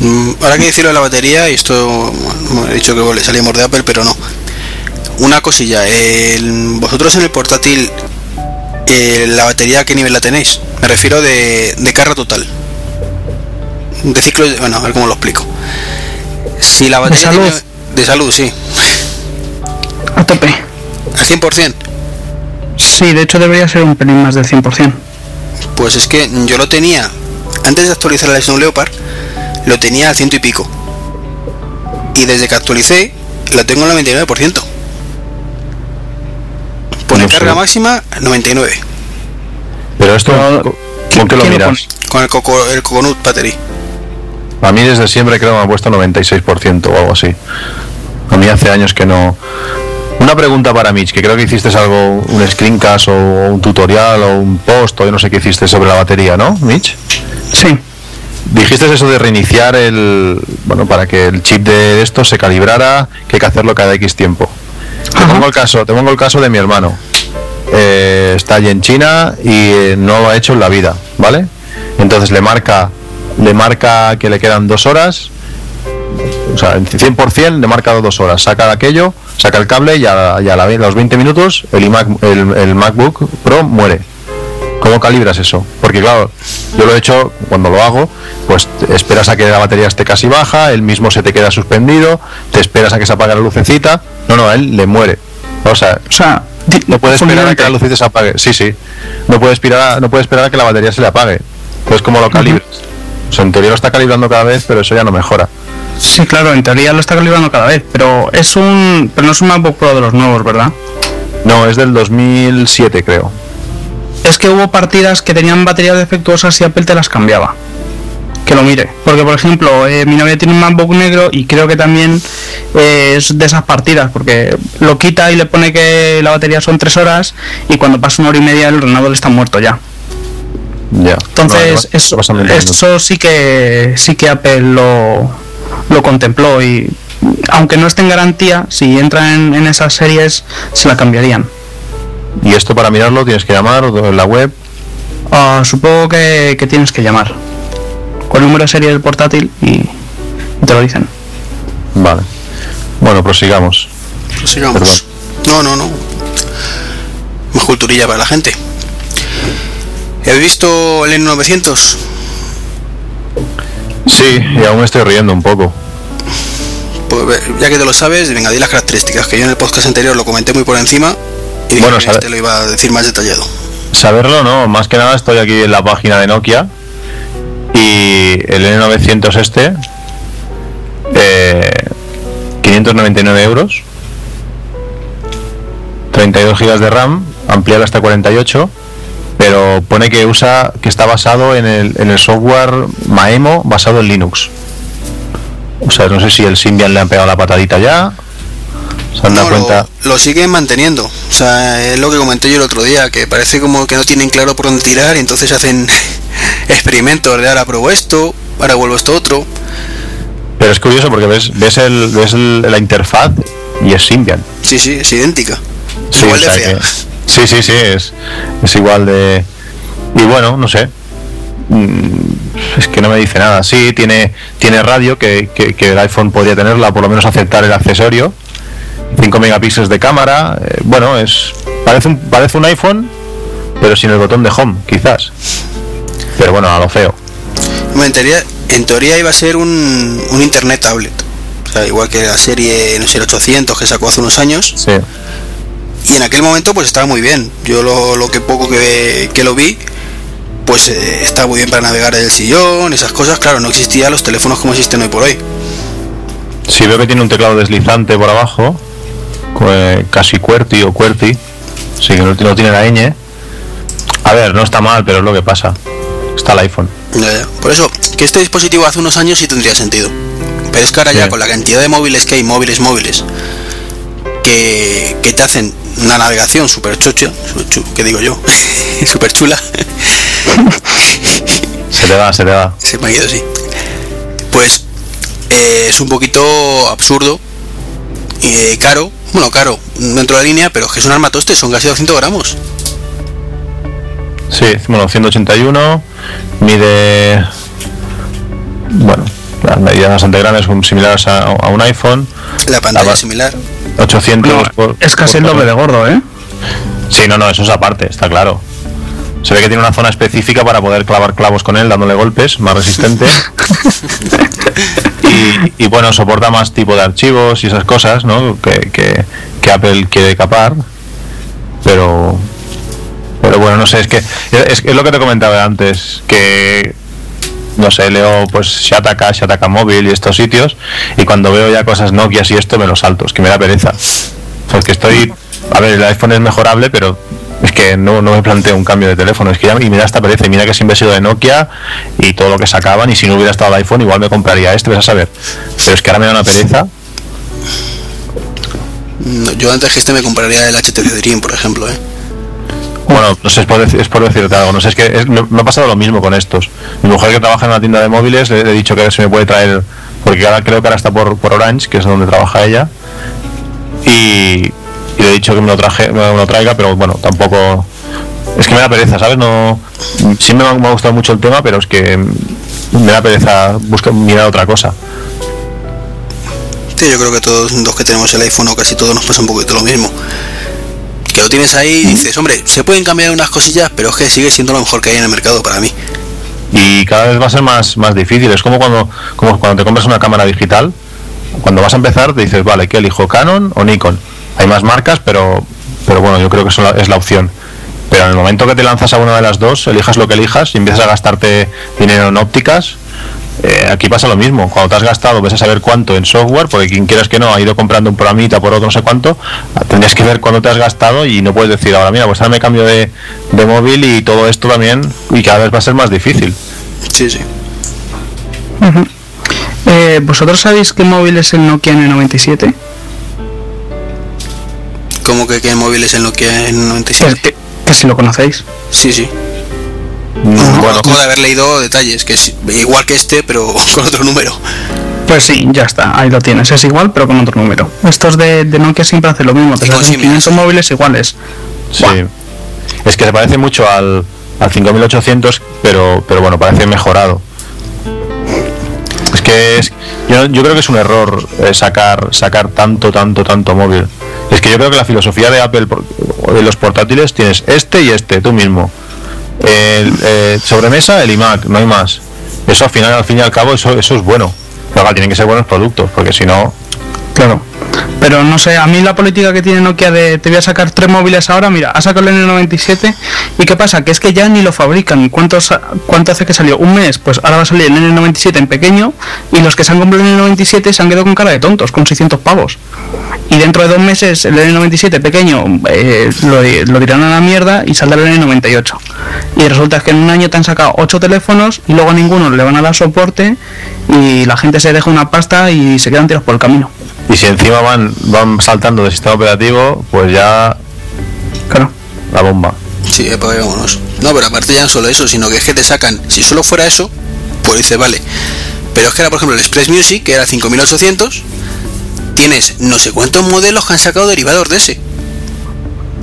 Mm, Ahora que decirlo de la batería, y esto bueno, he dicho que le salíamos de Apple, pero no. Una cosilla, el- vosotros en el portátil, eh, la batería, ¿a qué nivel la tenéis? Me refiero de, de carga total. De ciclo, bueno, a ver cómo lo explico. Si la batería salud? tiene- de salud, sí. A tope. Al 100%. Sí, de hecho debería ser un pelín más del 100%. Pues es que yo lo tenía, antes de actualizar el Snow Leopard, lo tenía al ciento y pico. Y desde que actualicé, lo tengo al 99%. Pone No sé. carga máxima 99. Pero esto, Pero, co- ¿qué- ¿con qué lo miras? Con el, coco, el Coconut Battery. A mí desde siempre creo que me ha puesto 96% o algo así. A mí hace años que no... Una pregunta para Mitch, que creo que hiciste algo, un screencast o un tutorial o un post o yo no sé qué hiciste sobre la batería, ¿no, Mitch? Sí. Dijiste eso de reiniciar el... Bueno, para que el chip de esto se calibrara, que hay que hacerlo cada X tiempo. Te pongo el caso, te pongo el caso de mi hermano. Eh, está allí en China y eh, no lo ha hecho en la vida, ¿vale? Entonces le marca, le marca que le quedan dos horas, o sea, en 100% le marca dos horas, saca aquello, saca el cable y a, y a la vez- a los 20 minutos el, iMac- el, el MacBook Pro muere. ¿Cómo calibras eso? Porque claro, yo lo he hecho cuando lo hago, pues esperas a que la batería esté casi baja, él mismo se te queda suspendido, te esperas a que se apague la lucecita, no, no, a él le muere. O sea, O sea, no puede esperar a que la lucecita se apague. Sí, sí. No puede esperar a, no puede esperar a que la batería se le apague. Entonces, ¿cómo lo calibras? O sea, en teoría lo está calibrando cada vez, pero eso ya no mejora. Sí, claro, en teoría lo está calibrando cada vez, pero es un, pero no es un MacBook Pro de los nuevos, ¿verdad? No, es del 2007, creo. Es que hubo partidas que tenían baterías defectuosas y Apple te las cambiaba. Que lo mire. Porque, por ejemplo, eh, mi novia tiene un MacBook negro y creo que también eh, es de esas partidas. Porque lo quita y le pone que la batería son 3 horas y cuando pasa una hora y media el ordenador está muerto ya. Ya. Entonces, No, eso, pasan 20 minutos. eso sí que sí que Apple lo, lo contempló y aunque no esté en garantía, si entra en, en esas series se la cambiarían. Y esto para mirarlo tienes que llamar o en la web. Ah, supongo que, que tienes que llamar con el número de serie del portátil y, te lo dicen. Vale. Bueno, prosigamos. Sigamos. No, no, no. Más culturilla para la gente. ¿Habéis visto el N900? Sí, y aún me estoy riendo un poco. Pues ya que te lo sabes, venga, di las características, que yo en el podcast anterior lo comenté muy por encima y dije Bueno, que este lo iba a decir más detallado. Saberlo no, más que nada estoy aquí en la página de Nokia y el N900 este, eh, 599 euros, 32 GB de RAM, ampliable hasta 48, pero pone que usa que está basado en el, en el software Maemo basado en Linux. O sea, no sé si el Symbian le han pegado la patadita ya. Se han dado No, cuenta. lo, lo siguen manteniendo. O sea, es lo que comenté yo el otro día, que parece como que no tienen claro por dónde tirar y entonces hacen experimentos de ahora pruebo esto, ahora vuelvo esto otro. Pero es curioso porque ves, ves, el, ves el- la interfaz y es Symbian. Sí, sí, es idéntica. Sí, Igual de fea. que- sí, sí, sí, es, es igual de... Y bueno, no sé. Mm, Es que no me dice nada. Sí, tiene, tiene radio, que, que- que el iPhone podría tenerla, por lo menos aceptar el accesorio. 5 megapíxeles de cámara. eh, bueno, es parece un, parece un iPhone, pero sin el botón de home, quizás. Pero bueno, a lo feo. En teoría, en teoría iba a ser un, un internet tablet. O sea, igual que la serie, no sé, el 800 que sacó hace unos años. Sí. Y en aquel momento pues estaba muy bien. Yo lo, lo que poco que, que lo vi, pues eh, estaba muy bien para navegar en el sillón, esas cosas. Claro, no existían los teléfonos como existen hoy por hoy. Sí, veo que tiene un teclado deslizante por abajo, eh, casi QWERTY o QWERTY, sí que no, no tiene la ñ. A ver, no está mal, pero es lo que pasa. Está el iPhone. Ya, ya. Por eso, que este dispositivo hace unos años sí tendría sentido. Pero es que ahora ya con la cantidad de móviles que hay, móviles, móviles, que, que te hacen una navegación súper chucha, chu- ¿qué digo yo? súper chula. Se te va, se te va. Se me ha ido así. Pues eh, es un poquito absurdo y eh, caro. Bueno, caro dentro de la línea, pero es que es un armatoste, son casi 200 gramos. Sí, bueno, 181, mide... Bueno, las medidas bastante grandes, son similares a, a un iPhone. La pantalla es similar. 800 No, por- es casi por el doble de gordo, ¿eh? Sí, no, no, eso es aparte, está claro. Se ve que tiene una zona específica para poder clavar clavos con él, dándole golpes, más resistente. y, y, bueno, soporta más tipo de archivos y esas cosas, ¿no? Que, que, que Apple quiere capar. Pero. Pero bueno, no sé, es que es, es lo que te comentaba antes, que no sé, leo pues Shataka, Shataka Móvil y estos sitios, y cuando veo ya cosas Nokia y esto me los salto, es que me da pereza. Porque estoy, a ver, el iPhone es mejorable, pero es que no, no me planteo un cambio de teléfono, es que ya y me esta pereza, mira que siempre he sido de Nokia y todo lo que sacaban, y si no hubiera estado el iPhone igual me compraría este, vas a saber. Pero es que ahora me da una pereza. No, Yo antes que este me compraría el HTC Dream, por ejemplo, ¿eh? Bueno, no sé, es por, es por decirte algo, no sé, es que me, ha pasado lo mismo con estos. Mi mujer que trabaja en una tienda de móviles, le, he dicho que se me puede traer, porque ahora creo que ahora está por, por Orange, que es donde trabaja ella, y, le he dicho que me lo, traje, me lo traiga, pero bueno, tampoco... Es que me da pereza, ¿sabes? No, ha, me ha gustado mucho el tema, pero es que me da pereza buscar mirar otra cosa. Sí, yo creo que todos los que tenemos el iPhone o casi todos nos pasa un poquito lo mismo. Que lo tienes ahí dices, hombre, se pueden cambiar unas cosillas, pero es que sigue siendo lo mejor que hay en el mercado para mí. y cada vez va a ser más, más difícil. Es como cuando, como cuando te compras una cámara digital, cuando vas a empezar te dices, vale, ¿qué elijo? ¿Canon o Nikon? Hay más marcas, pero, pero bueno, yo creo que es la opción. Pero en el momento que te lanzas a una de las dos, elijas lo que elijas y empiezas a gastarte dinero en ópticas, eh, aquí pasa lo mismo. Cuando te has gastado, ves a saber cuánto en software, porque quien quieras que no ha ido comprando un programita por otro no sé cuánto, tendrías que ver cuánto te has gastado y no puedes decir ahora, mira, pues ahora me cambio de, de móvil y todo esto también, y cada vez va a ser más difícil. Sí, sí. Eh, ¿Vosotros sabéis qué móvil es el Nokia N97? Como que qué móvil es el Nokia Que, N97. que, que si lo conocéis. Sí, sí. Mm, Bueno, Conozco de haber leído detalles, que es igual que este, pero con otro número. Pues sí, ya está, ahí lo tienes. Es igual, pero con otro número. Estos de, de Nokia siempre hacen lo mismo. Te hacen símiles. 500 móviles iguales. Sí. Buah. Es que se parece mucho al, al 5800, pero, pero bueno, parece mejorado. Es que es, yo, yo creo que es un error eh, sacar, sacar tanto, tanto, tanto móvil. Es que yo creo que la filosofía de Apple de los portátiles tienes este y este, tú mismo. El, eh, sobremesa, el iMac, no hay más. Eso al final, al fin y al cabo, eso, eso es bueno. Pero tienen que ser buenos productos, porque si no, Claro. Pero no sé, a mí la política que tiene Nokia de te voy a sacar tres móviles ahora, mira, ha sacado el N97 y ¿qué pasa? Que es que ya ni lo fabrican. ¿Cuánto, ¿Cuánto hace que salió? ¿Un mes? Pues ahora va a salir el N97 en pequeño y los que se han comprado el N97 se han quedado con cara de tontos, con 600 pavos. Y dentro de dos meses el N97 pequeño eh, lo, lo dirán a la mierda y saldrá el N98. Y resulta que en un año te han sacado ocho teléfonos y luego a ninguno le van a dar soporte y la gente se deja una pasta y se quedan tiros por el camino. Y si encima van, van saltando de sistema operativo, pues ya Claro. la bomba. Sí, pues vámonos. No, pero aparte ya no solo eso, sino que es que te sacan, si solo fuera eso, pues dices, vale. Pero es que era, por ejemplo, el Express Music, que era 5800, tienes no sé cuántos modelos que han sacado derivados de ese.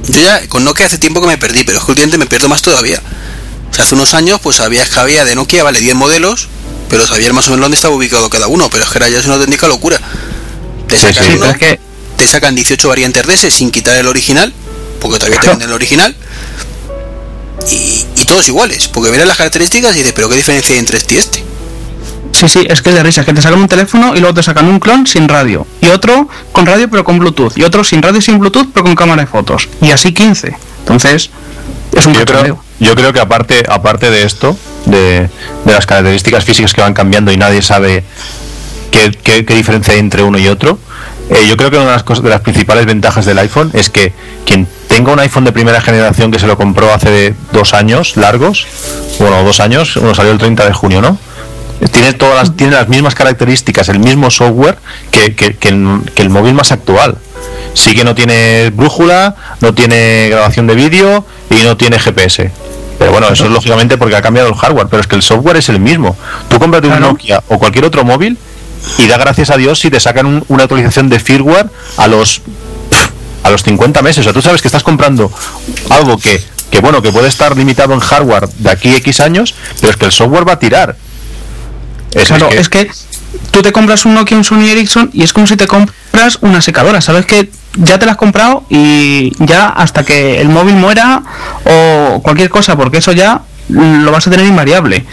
Yo ya con Nokia hace tiempo que me perdí, pero es que últimamente me pierdo más todavía. O sea, hace unos años, pues sabías que había de Nokia, vale, 10 modelos, pero sabías más o menos dónde estaba ubicado cada uno, pero es que era ya es una auténtica locura. Te sacan sí, uno, Pero es que te sacan 18 variantes de ese sin quitar el original, porque todavía te venden el original. Y, y todos iguales, porque miras las características y dices, pero qué diferencia hay entre este y este. Sí, sí, es que es de risa, es que te sacan un teléfono y luego te sacan un clon sin radio, y otro con radio pero con Bluetooth, y otro sin radio y sin Bluetooth pero con cámara de fotos, y así 15. Entonces, es un Yo creo, yo creo que aparte, aparte de esto, de, de las características físicas que van cambiando y nadie sabe qué, qué- qué diferencia hay entre uno y otro, eh, yo creo que una de las, cosas, de las principales ventajas del iPhone es que quien tenga un iPhone de primera generación que se lo compró hace dos años largos, bueno, dos años, uno salió el 30 de junio, ¿no? Tiene todas las, tiene las mismas características, el mismo software que, que- que el, que el móvil más actual. Sí que no tiene brújula, no tiene grabación de vídeo y no tiene GPS. Pero bueno, eso es lógicamente porque ha cambiado el hardware, pero es que el software es el mismo. Tú cómprate un. Nokia o cualquier otro móvil y da gracias a Dios si te sacan un- una actualización de firmware a los a los 50 meses. O sea, tú sabes que estás comprando algo que, que bueno, que puede estar limitado en hardware de aquí a X años, pero es que el software va a tirar. Es, Claro, es que- es que tú te compras un Nokia, un Sony Ericsson y es como si te compras una secadora. Sabes que ya te la has comprado y ya hasta que el móvil muera o cualquier cosa, porque eso ya lo vas a tener invariable.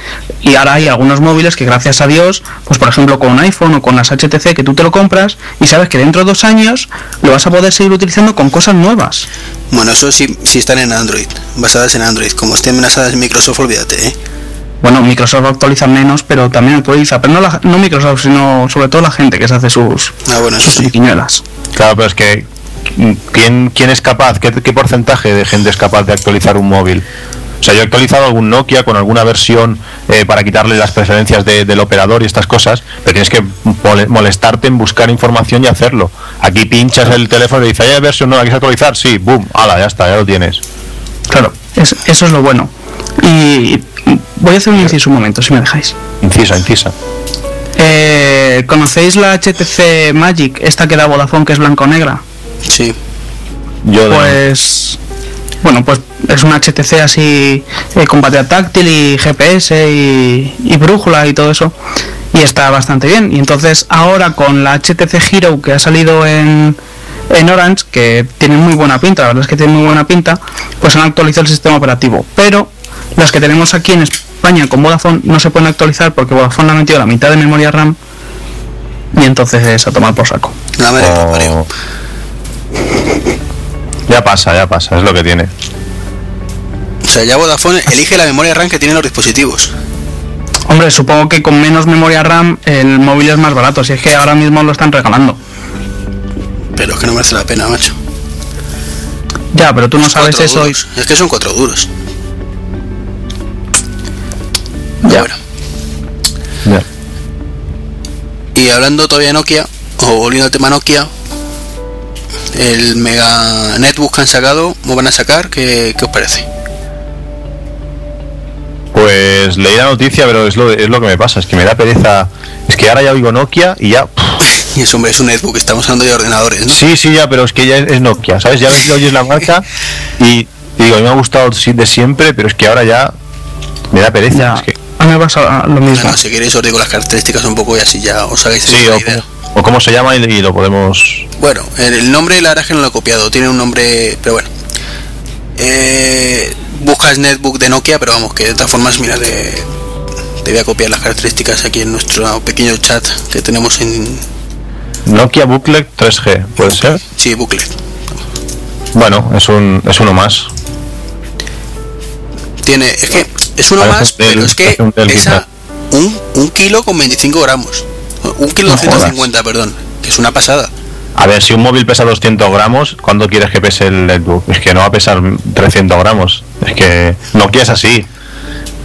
Y ahora hay algunos móviles que gracias a Dios, pues por ejemplo con un iPhone o con las HTC que tú te lo compras y sabes que dentro de dos años lo vas a poder seguir utilizando con cosas nuevas. Bueno, eso sí, sí están en Android, basadas en Android. Como estén en Microsoft, olvídate, ¿eh? Bueno, Microsoft actualiza menos, pero también actualiza, pero no, la- no Microsoft, sino sobre todo la gente que se hace sus, Ah, bueno, sus sí. Claro, pero es que ¿quién, quién es capaz? ¿Qué, qué porcentaje de gente es capaz de actualizar un móvil? O sea, yo he actualizado algún Nokia con alguna versión eh, para quitarle las preferencias de- del operador y estas cosas, pero tienes que mole- molestarte en buscar información y hacerlo. Aquí pinchas el teléfono y dices, ¿hay versión nueva? ¿Quieres actualizar? Sí, boom, ala, ya está, ya lo tienes. Claro, es- eso es lo bueno. Y voy a hacer un inciso un momento, si me dejáis. Incisa, incisa. Eh, ¿Conocéis la HTC Magic, esta que da Vodafone, que es blanco-negra? Sí. Yo de- Pues bueno, pues es un HTC así eh, con batería táctil y GPS y, y brújula y todo eso. Y está bastante bien. Y entonces ahora con la HTC Hero que ha salido en, en Orange, que tiene muy buena pinta, la verdad es que tiene muy buena pinta, pues han actualizado el sistema operativo. Pero las que tenemos aquí en España con Vodafone no se pueden actualizar porque Vodafone le ha metido la mitad de memoria RAM y entonces es a tomar por saco. La madre que Oh. Ya pasa, ya pasa, es lo que tiene. O sea, ya Vodafone elige la memoria RAM que tienen los dispositivos. Hombre, supongo que con menos memoria RAM el móvil es más barato, si es que ahora mismo lo están regalando. Pero es que no merece la pena, macho. Ya, pero tú no sabes Cuatro eso. duros. Es que son cuatro duros. Ya. Bueno, Ya. y hablando todavía de Nokia, o volviendo al tema Nokia, el Mega Netbook que han sacado, ¿cómo van a sacar? ¿Qué, qué os parece? Pues leí la noticia, pero es lo, es lo que me pasa, es que me da pereza. Es que ahora ya oigo Nokia y ya. Y es, hombre, es un netbook, estamos hablando de ordenadores, ¿no? sí, sí, ya, pero es que ya es, es Nokia, ¿sabes? Ya oyes la marca y, y digo, a mí me ha gustado sí, de siempre, pero es que ahora ya me da pereza. Ya, Es que, a mí me pasa lo mismo. Bueno, si queréis os digo las características un poco y así ya os hagáis sí, una o, idea. O cómo se llama y, y lo podemos. Bueno, el, nombre la verdad que no lo he copiado, tiene un nombre, pero bueno. Eh, buscas netbook de Nokia, pero vamos, que de todas formas, mira, de, te voy a copiar las características aquí en nuestro pequeño chat que tenemos en... Nokia Booklet 3G, ¿puede ser? Sí, booklet. Bueno, es, un, es uno más. Tiene, es que es uno Parece más, pero es que pesa un, un kilo con 25 gramos. Un kilo No 250, perdón. Que es una pasada. A ver, si un móvil pesa 200 gramos, ¿cuándo quieres que pese el netbook? Es que no va a pesar 300 gramos. Es que Nokia es así.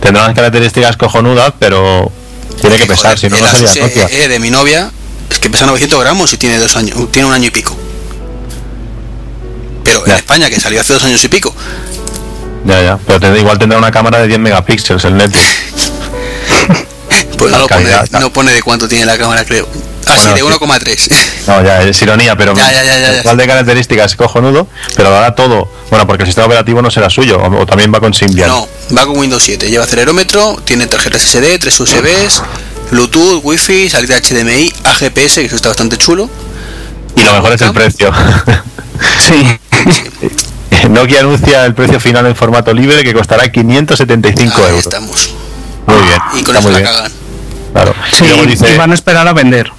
Tendrá unas características cojonudas, pero tiene que Joder, pesar, si no, no sería Nokia. De mi novia es que pesa 900 gramos y tiene dos años, tiene un año y pico. Pero en Ya. España, que salió hace dos años y pico, Ya, ya. Pero igual tendrá una cámara de 10 megapíxeles el netbook. pues no, lo pone, no pone de cuánto tiene la cámara, creo. Ah, sí, de Bueno, sí. 1,3. No, ya, es ironía, pero Ya, ya, ya, ya, ya. igual de características cojonudo, pero lo hará todo. Bueno, porque el sistema operativo no será suyo, o, o también va con Symbian. no, va con Windows 7, lleva acelerómetro, tiene tarjetas SD, 3 USBs, Bluetooth, Wi-Fi, salida HDMI, AGPS, que eso está bastante chulo. Y lo mejor es el precio. Sí. Nokia anuncia el precio final en formato libre que costará 575 Ahí euros. estamos. Muy bien. Y con está eso muy la bien. cagan. Claro. Sí, y luego y dice, van a esperar a vender.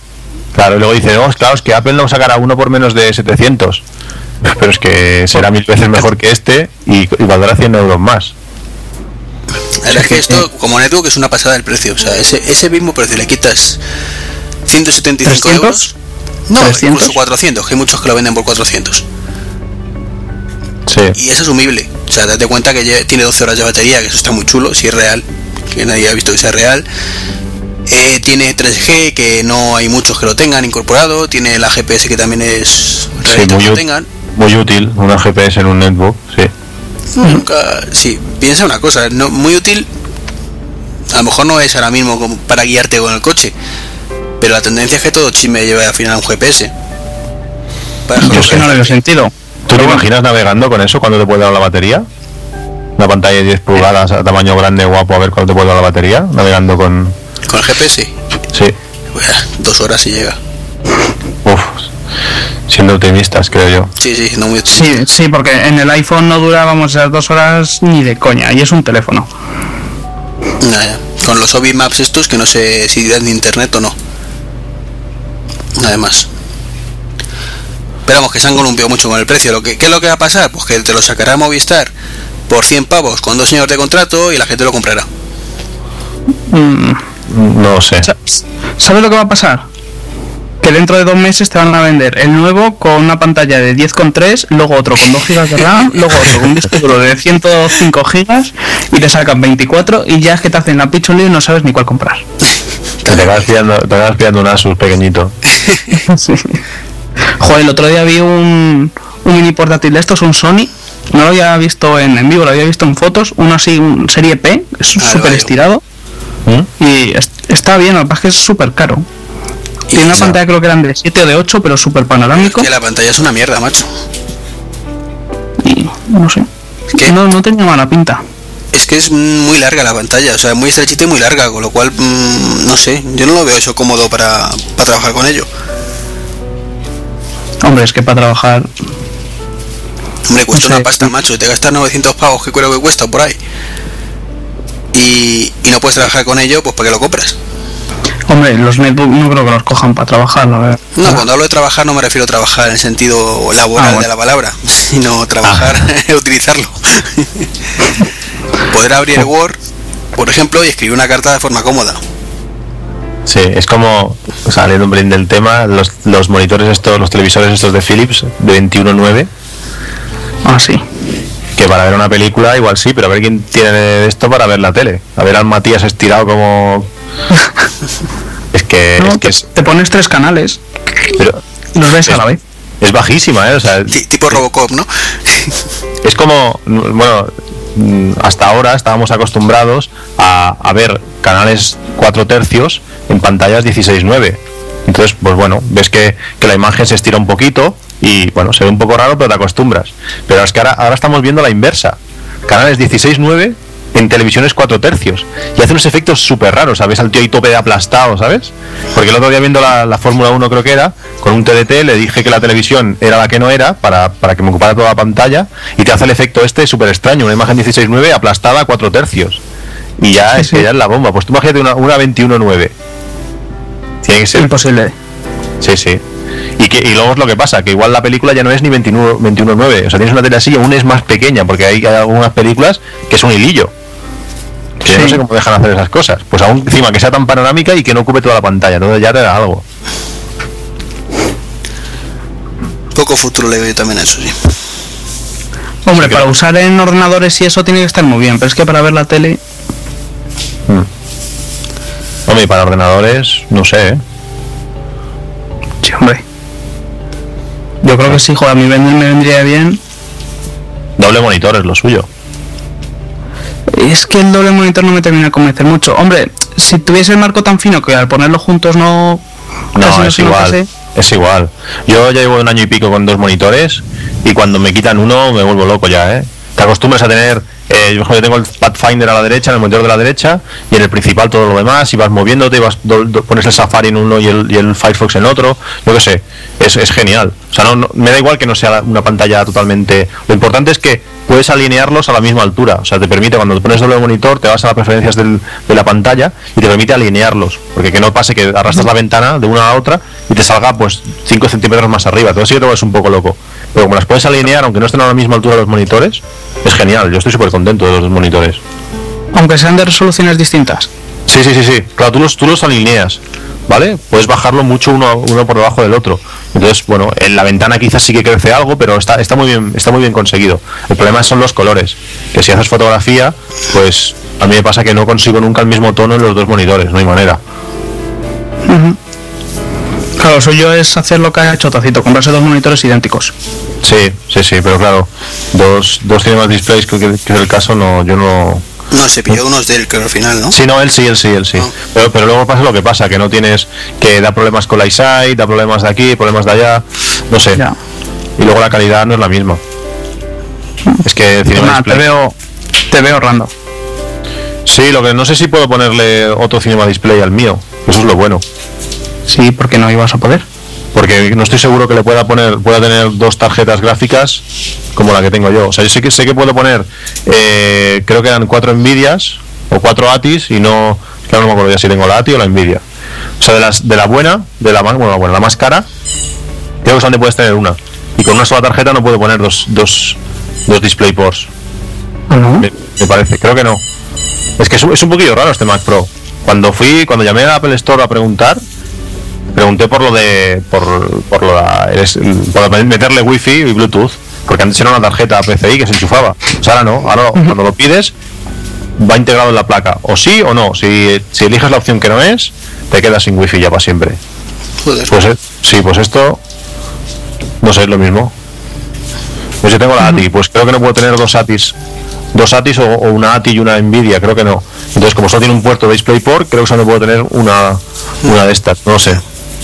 claro, y luego dice, no, claro, es que Apple no sacará uno por menos de 700. Pero es que será mil veces mejor que este y, y valdrá 100 euros más. La verdad es que esto, como netbook, es una pasada el precio. O sea, ese, ese mismo precio le quitas 175 ¿300? euros. No, 300. incluso 400, que hay muchos que lo venden por 400. Sí. Y es asumible. O sea, date cuenta que tiene 12 horas de batería, que eso está muy chulo, si es real, que nadie ha visto que sea real. Eh, tiene 3G, que no hay muchos que lo tengan incorporado. Tiene la GPS, que también es Sí, que muy, lo ú- tengan. muy útil, una GPS en un netbook, sí. Nunca, sí, piensa una cosa, no, muy útil. A lo mejor no es ahora mismo como para guiarte con el coche, pero la tendencia es que todo me lleve al final a un GPS. Para Yo es que no le veo sentido. ¿Tú te imaginas navegando con eso cuando te puede dar la batería? Una pantalla de 10 pulgadas a tamaño grande, guapo, a ver cuándo te puede dar la batería, navegando con... Con el GPS, Sí, bueno, dos horas y llega. Uf, siendo optimistas, creo yo. Sí, sí, no muy Sí, sí, porque en el iPhone no dura, vamos, esas dos horas ni de coña, y es un teléfono. Nada, con los Obi Maps estos que no sé si dan de internet o no. Nada más. Pero vamos, que se han columpiado mucho con el precio. Lo que, ¿Qué es lo que va a pasar? Pues que te lo sacará Movistar por 100 pavos con dos años de contrato y la gente lo comprará. Mm, No sé. Sa- ¿Sabes lo que va a pasar? Que dentro de dos meses te van a vender el nuevo con una pantalla de 10,3, luego otro con 2 GB de RAM, luego otro con un disco duro de 105 GB y te sacan 24 y ya es que te hacen la pichuli y no sabes ni cuál comprar. Te vas pillando, te vas pillando un Asus pequeñito. Sí. Joder, el otro día vi un, un mini portátil de estos, un Sony. No lo había visto en, en vivo, lo había visto en fotos. Uno así, un serie P, es Ah, súper estirado. ¿Mm? Y es- está bien, lo que pasa es que es súper caro. Y Tiene una pantalla creo que eran de 7 o de 8, pero súper panorámico. que la pantalla es una mierda, macho. no sé. ¿Qué? No, no tenía mala pinta. Es que es muy larga la pantalla, o sea, muy estrechita y muy larga, con lo cual, mm, no sé, yo no lo veo eso cómodo para, para trabajar con ello. Hombre, es que para trabajar. Hombre, cuesta No sé. una pasta, macho, y te gastas 900 pavos que creo que cuesta por ahí. Y, y no puedes trabajar con ello, pues ¿para qué lo compras? Hombre, los netbooks no creo que los cojan para trabajar, la verdad. No, cuando hablo de trabajar no me refiero a trabajar en el sentido laboral Ah, bueno. de la palabra, sino trabajar, utilizarlo. Poder abrir el Word, por ejemplo, y escribir una carta de forma cómoda. Sí, es como, saliendo un pelín del tema, los, los monitores estos, los televisores estos de Philips, de 21.9, Ah, sí. Que para ver una película igual sí, pero a ver quién tiene esto para ver la tele. A ver al Matías estirado como... es que... No, es, que te, es, te pones tres canales pero los ves a la vez. es bajísima, ¿eh? O sea, Ti- Tipo Robocop, ¿no? es como, bueno, hasta ahora estábamos acostumbrados a, a ver canales 4 tercios en pantallas 16.9. Entonces, pues bueno, ves que, que la imagen se estira un poquito y bueno, se ve un poco raro, pero te acostumbras. Pero es que ahora, ahora estamos viendo la inversa. Canales 16.9 en televisiones 4 tercios. Y hace unos efectos súper raros, ¿sabes? Al tío ahí tope de aplastado, ¿sabes? Porque el otro día viendo la, la Fórmula 1 creo que era, con un TDT le dije que la televisión era la que no era para, para que me ocupara toda la pantalla y te hace el efecto este súper extraño, una imagen 16.9 aplastada a 4 tercios. Y ya es que ya es la bomba. Pues tú imagínate una, una 21.9. Tiene que ser Imposible. Sí, sí. Y, que, y luego es lo que pasa, que igual la película ya no es ni 21 21.9. O sea, tienes una tele así, aún es más pequeña, porque hay, algunas películas que es un hilillo. Que no sé cómo dejan hacer esas cosas. Pues aún encima que sea tan panorámica y que no ocupe toda la pantalla. Entonces ya te da algo. Poco futuro le veo también a eso, sí. Hombre, Sí para usar en ordenadores y eso tiene que estar muy bien, pero es que para ver la tele. Hombre, y para ordenadores, no sé, ¿eh? Hombre. Yo creo que sí, joder, a mí me vendría bien. Doble monitor es lo suyo. Es que el doble monitor no me termina de convencer mucho. Hombre, si tuviese el marco tan fino que al ponerlos juntos no. No, es igual. Es igual. Yo ya llevo un año y pico con dos monitores y cuando me quitan uno me vuelvo loco ya, ¿eh? Te acostumbras a tener, eh, yo yo tengo el Pathfinder a la derecha, en el monitor de la derecha y en el principal todo lo demás y vas moviéndote y vas, do- pones el Safari en uno y el, y el Firefox en otro, yo qué sé, es, es genial. O sea, no, me da igual que no sea una pantalla totalmente... Lo importante es que puedes alinearlos a la misma altura, o sea, te permite cuando te pones doble monitor, te vas a las preferencias del- de la pantalla y te permite alinearlos, porque que no pase que arrastras la ventana de una a otra y te salga pues 5 centímetros más arriba, sí que te vuelves un poco loco. Pero como las puedes alinear, aunque no estén a la misma altura los monitores, es genial, yo estoy súper contento de los dos monitores. Aunque sean de resoluciones distintas. Sí, sí, sí, sí. Claro, tú los, tú los alineas, ¿vale? Puedes bajarlo mucho uno, uno por debajo del otro. Entonces, bueno, en la ventana quizás sí que crece algo, pero está, está muy bien, está muy bien conseguido. El problema son los colores. Que si haces fotografía, pues a mí me pasa que no consigo nunca el mismo tono en los dos monitores, no hay manera. Claro, lo suyo es hacer lo que ha hecho Tacito, comprarse dos monitores idénticos. Sí, sí, sí, pero claro, dos, dos cinemas displays, creo que, que es el caso, no, yo no, No, se pilló unos de él, creo, al final, ¿no? Sí, no, él sí, él sí, él sí. Ah. Pero, pero luego pasa lo que pasa, que no tienes, que da problemas con la EyeSight, da problemas de aquí, problemas de allá, no sé. Ya. Y luego la calidad no es la misma. Es que Cinema nada, te Display. veo, te veo ahorrando. Sí, lo que no sé si puedo ponerle otro Cinema Display al mío. Eso es lo bueno. Sí, porque no ibas a poder. Porque no estoy seguro que le pueda poner, pueda tener dos tarjetas gráficas como la que tengo yo. O sea, yo sé que sé que puedo poner, eh, creo que eran cuatro Nvidias o cuatro ATIs y no, claro, no me acuerdo ya si tengo la ATI o la Nvidia. O sea, de las de la buena, de la más, bueno, la buena, la más cara, creo que solamente puedes tener una. Y con una sola tarjeta no puedo poner dos, dos, dos DisplayPorts. ¿O no? Me, me parece, creo que no. Es que es, un- es un poquillo raro este Mac Pro. Cuando fui, cuando llamé a Apple Store a preguntar, pregunté por lo de, por, por lo de, por meterle Wi-Fi y Bluetooth, porque antes era una tarjeta PCI que se enchufaba. O sea, ahora no, ahora cuando lo pides va integrado en la placa, o sí o no. Si, si eliges la opción que no es, te quedas sin Wi-Fi ya para siempre. Joder. Pues eh, sí, pues esto no sé, es lo mismo. Pues yo tengo la ATI, pues creo que no puedo tener dos ATIs, dos ATIs o, o una ATI y una Nvidia, creo que no. Entonces, como solo tiene un puerto de DisplayPort, creo que solo puedo tener una, una de estas, no lo sé.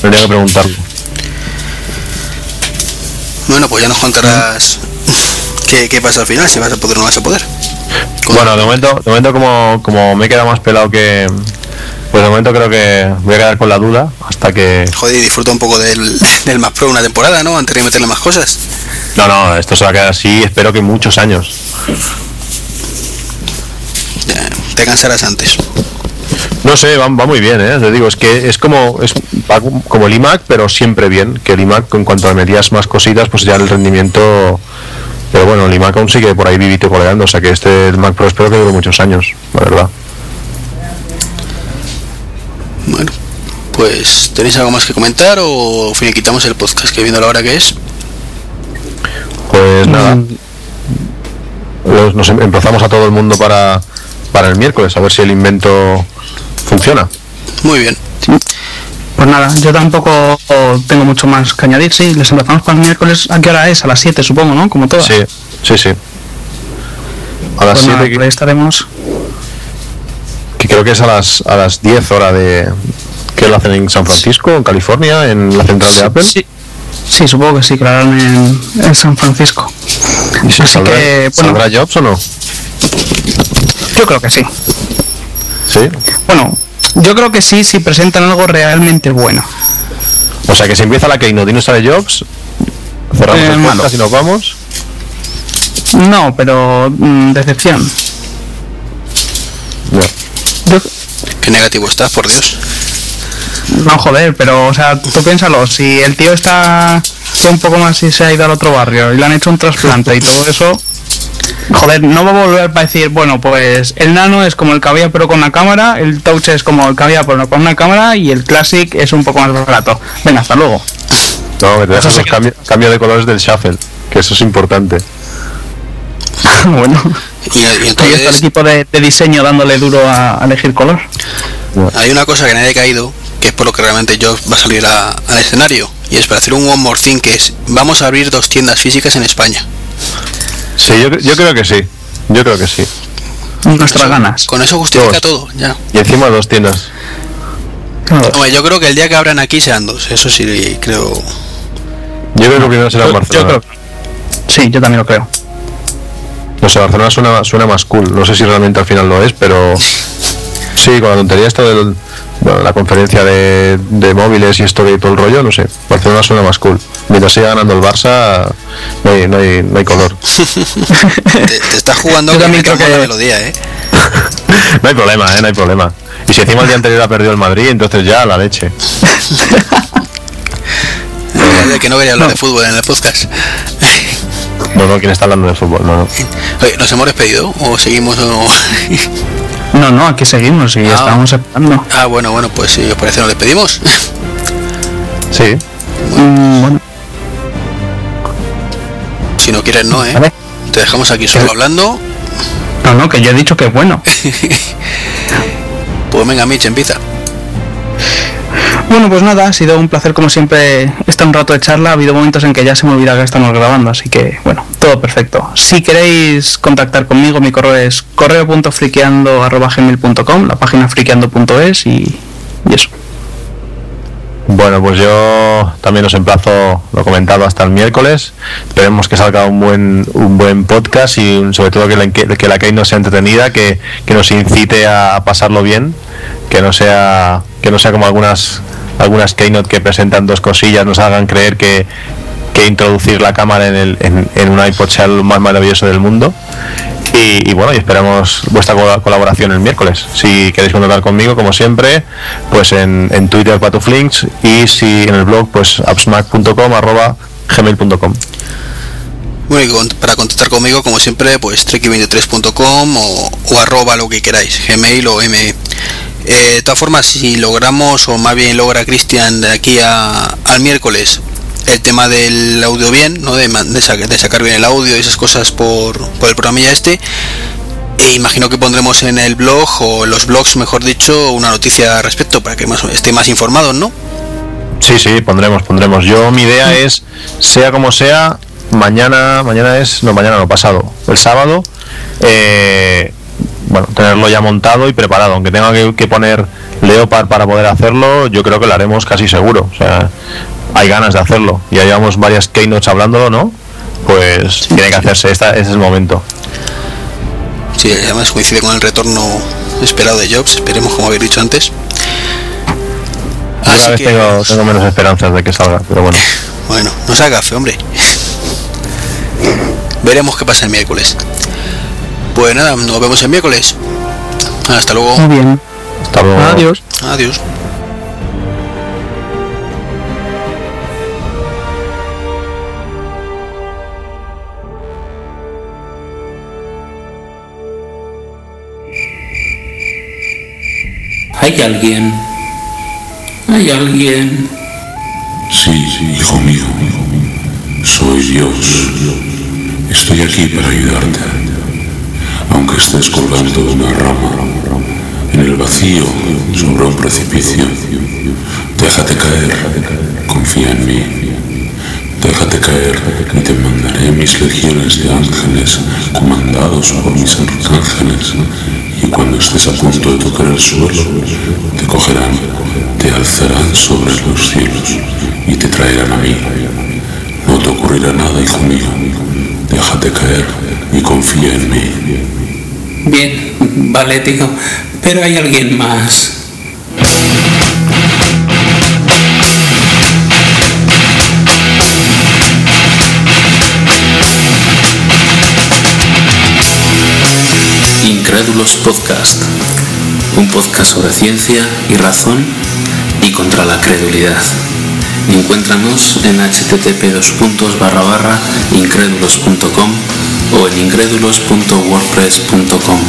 Tendría que preguntarlo. Bueno, pues ya nos contarás ¿Qué, ¿Qué, pasa al final? Si vas a poder o no vas a poder. Bueno, de momento, de momento como, como me he quedado más pelado que. Pues de momento creo que voy a quedar con la duda hasta que. Joder, disfruta un poco del, del Mac Pro una temporada, ¿no? Antes de meterle más cosas. No, no, esto se va a quedar así, espero que muchos años. Ya, te cansarás antes. No sé, va, va, muy bien, ¿eh? Te digo, es que es como es como el iMac, pero siempre bien. Que el iMac, en cuanto le metías más cositas, pues ya el rendimiento. Pero bueno, el iMac aún sigue por ahí vivito coleando, o sea que este el Mac Pro espero que dure muchos años, la verdad. Bueno, pues ¿tenéis algo más que comentar o finiquitamos el podcast que viendo la hora que es? Pues nada. Nos empezamos a todo el mundo para, para el miércoles, a ver si el invento funciona. Muy bien. Sí. Pues nada, yo tampoco tengo mucho más que añadir. Sí, les empezamos para el miércoles. ¿A qué hora es? A las 7, supongo, ¿no? Como todas. Sí, sí, sí. A las Pues 7 nada, que, por ahí estaremos. que creo que es a las, a las 10 hora de... que lo hacen en San Francisco, en California, en la central de Apple. Sí, sí, supongo que sí, que lo harán en, en San Francisco. ¿Y si Así saldrá, que, bueno. ¿Saldrá Jobs o no? Yo creo que sí. Sí. Bueno, yo creo que sí, si presentan algo realmente bueno. O sea que si empieza la Keynote y no sale Jobs, cerramos Eh, malo. podcast y nos vamos. No, pero mm, decepción. Ya. Yo, Qué negativo estás, por Dios. no, joder, pero, o sea, tú piénsalo, si el tío está que un poco más y se ha ido al otro barrio y le han hecho un trasplante y todo eso, joder, no va a volver para decir, bueno, pues el nano es como el que había pero con una cámara, el touch es como el que había pero con una cámara y el classic es un poco más barato. Venga, hasta luego. No, que te dejas los que- cambio, de colores del shuffle, que eso es importante. bueno, Y, y ahí está el entonces equipo de, de diseño dándole duro a, a elegir color. hay una cosa que nadie ha caído, que es por lo que realmente Jobs va a salir a- al escenario. Y es para hacer un One More Thing, que es, vamos a abrir dos tiendas físicas en España. Sí, yo, yo creo que sí. Yo creo que sí. Nuestras ganas. Con eso justifica Dos. todo, ya. Y encima dos tiendas. Hombre, yo creo que el día que abran aquí sean dos, eso sí creo. Yo creo que primero será Yo- yo Barcelona. creo- Sí, yo también lo creo. No sé, Barcelona suena, suena más cool. No sé si realmente al final lo es, pero sí, con la tontería esto de la conferencia de, de móviles y esto de todo el rollo, no sé. Barcelona suena más cool. Mientras siga ganando el Barça, no hay, no hay, no hay color. Te, te estás jugando Yo que también creo que- la melodía, ¿eh? No hay problema, ¿eh? No hay problema. Y si encima el día anterior ha perdido el Madrid, entonces ya la leche. De que no quería hablar de fútbol en el podcast. No, no, ¿quién está hablando de fútbol? No, no. Oye, ¿nos hemos despedido o seguimos o...? No, no, aquí seguimos y Ah. estamos esperando. ah, bueno, bueno, pues si os parece nos despedimos. Sí. Mm, bueno, si no quieres, no, ¿eh? vale. Te dejamos aquí solo hablando. No, no, que yo he dicho que es bueno. Pues venga, Mitch, empieza. Bueno, pues nada, ha sido un placer como siempre estar un rato de charla. Ha habido momentos en que ya se me olvida que estamos grabando, así que bueno, todo perfecto. Si queréis contactar conmigo, mi correo es correo.friqueando.gmail.com, la página friqueando.es y eso. Bueno, pues yo también os emplazo, lo comentado, hasta el miércoles. Esperemos que salga un buen un buen podcast y sobre todo que la, que la Keynote sea entretenida, que, que nos incite a pasarlo bien, que no sea que no sea como algunas algunas Keynote que presentan dos cosillas, nos hagan creer que, que introducir la cámara en, el, en, en un iPod sea lo más maravilloso del mundo. Y, bueno, y esperamos vuestra col- colaboración el miércoles. Si queréis contactar conmigo, como siempre, pues en, en Twitter Patuflinks y si en el blog, pues appsmac.com arroba gmail.com. Bueno, y para contactar conmigo, como siempre, pues treki23.com o, o arroba lo que queráis, gmail o m. Eh, de todas formas, si logramos, o más bien logra Cristian de aquí al miércoles, el tema del audio bien, ¿no? de, de sa- de sacar bien el audio y esas cosas por, por el programilla este, e imagino que pondremos en el blog, o en los blogs, mejor dicho, una noticia al respecto, para que más, esté más informados, ¿no? Sí, sí, pondremos, pondremos. Yo mi idea es, sea como sea, mañana, mañana es, no, mañana no, pasado, el sábado, eh, bueno, tenerlo ya montado y preparado. Aunque tenga que, que poner Leopard para poder hacerlo, yo creo que lo haremos casi seguro. O sea, hay ganas de hacerlo. Ya llevamos varias keynotes hablándolo, ¿no? pues tiene que hacerse, esta, ese es el momento. Sí, además coincide con el retorno esperado de Jobs, esperemos como habéis dicho antes. Cada vez tengo, tengo menos esperanzas de que salga, pero bueno. Bueno, no se haga fe, hombre. Veremos qué pasa el miércoles. Pues nada, nos vemos el miércoles. Hasta luego. Muy bien. Hasta luego. Adiós. Adiós. ¿Hay alguien? ¿Hay alguien? Sí, hijo mío. Soy Dios. Estoy aquí para ayudarte. Aunque estés colgando una rama en el vacío sobre un precipicio, déjate caer. Confía en mí. Déjate caer y te mandaré mis legiones de ángeles comandados por mis arcángeles. Y cuando estés a punto de tocar el suelo, te cogerán, te alzarán sobre los cielos y te traerán a mí. No te ocurrirá nada, hijo mío. Déjate caer y confía en mí. Bien, vale, tío. Pero hay alguien más. Un podcast sobre ciencia y razón y contra la credulidad. Encuéntranos en http incrédulos.com o en incrédulos.wordpress.com.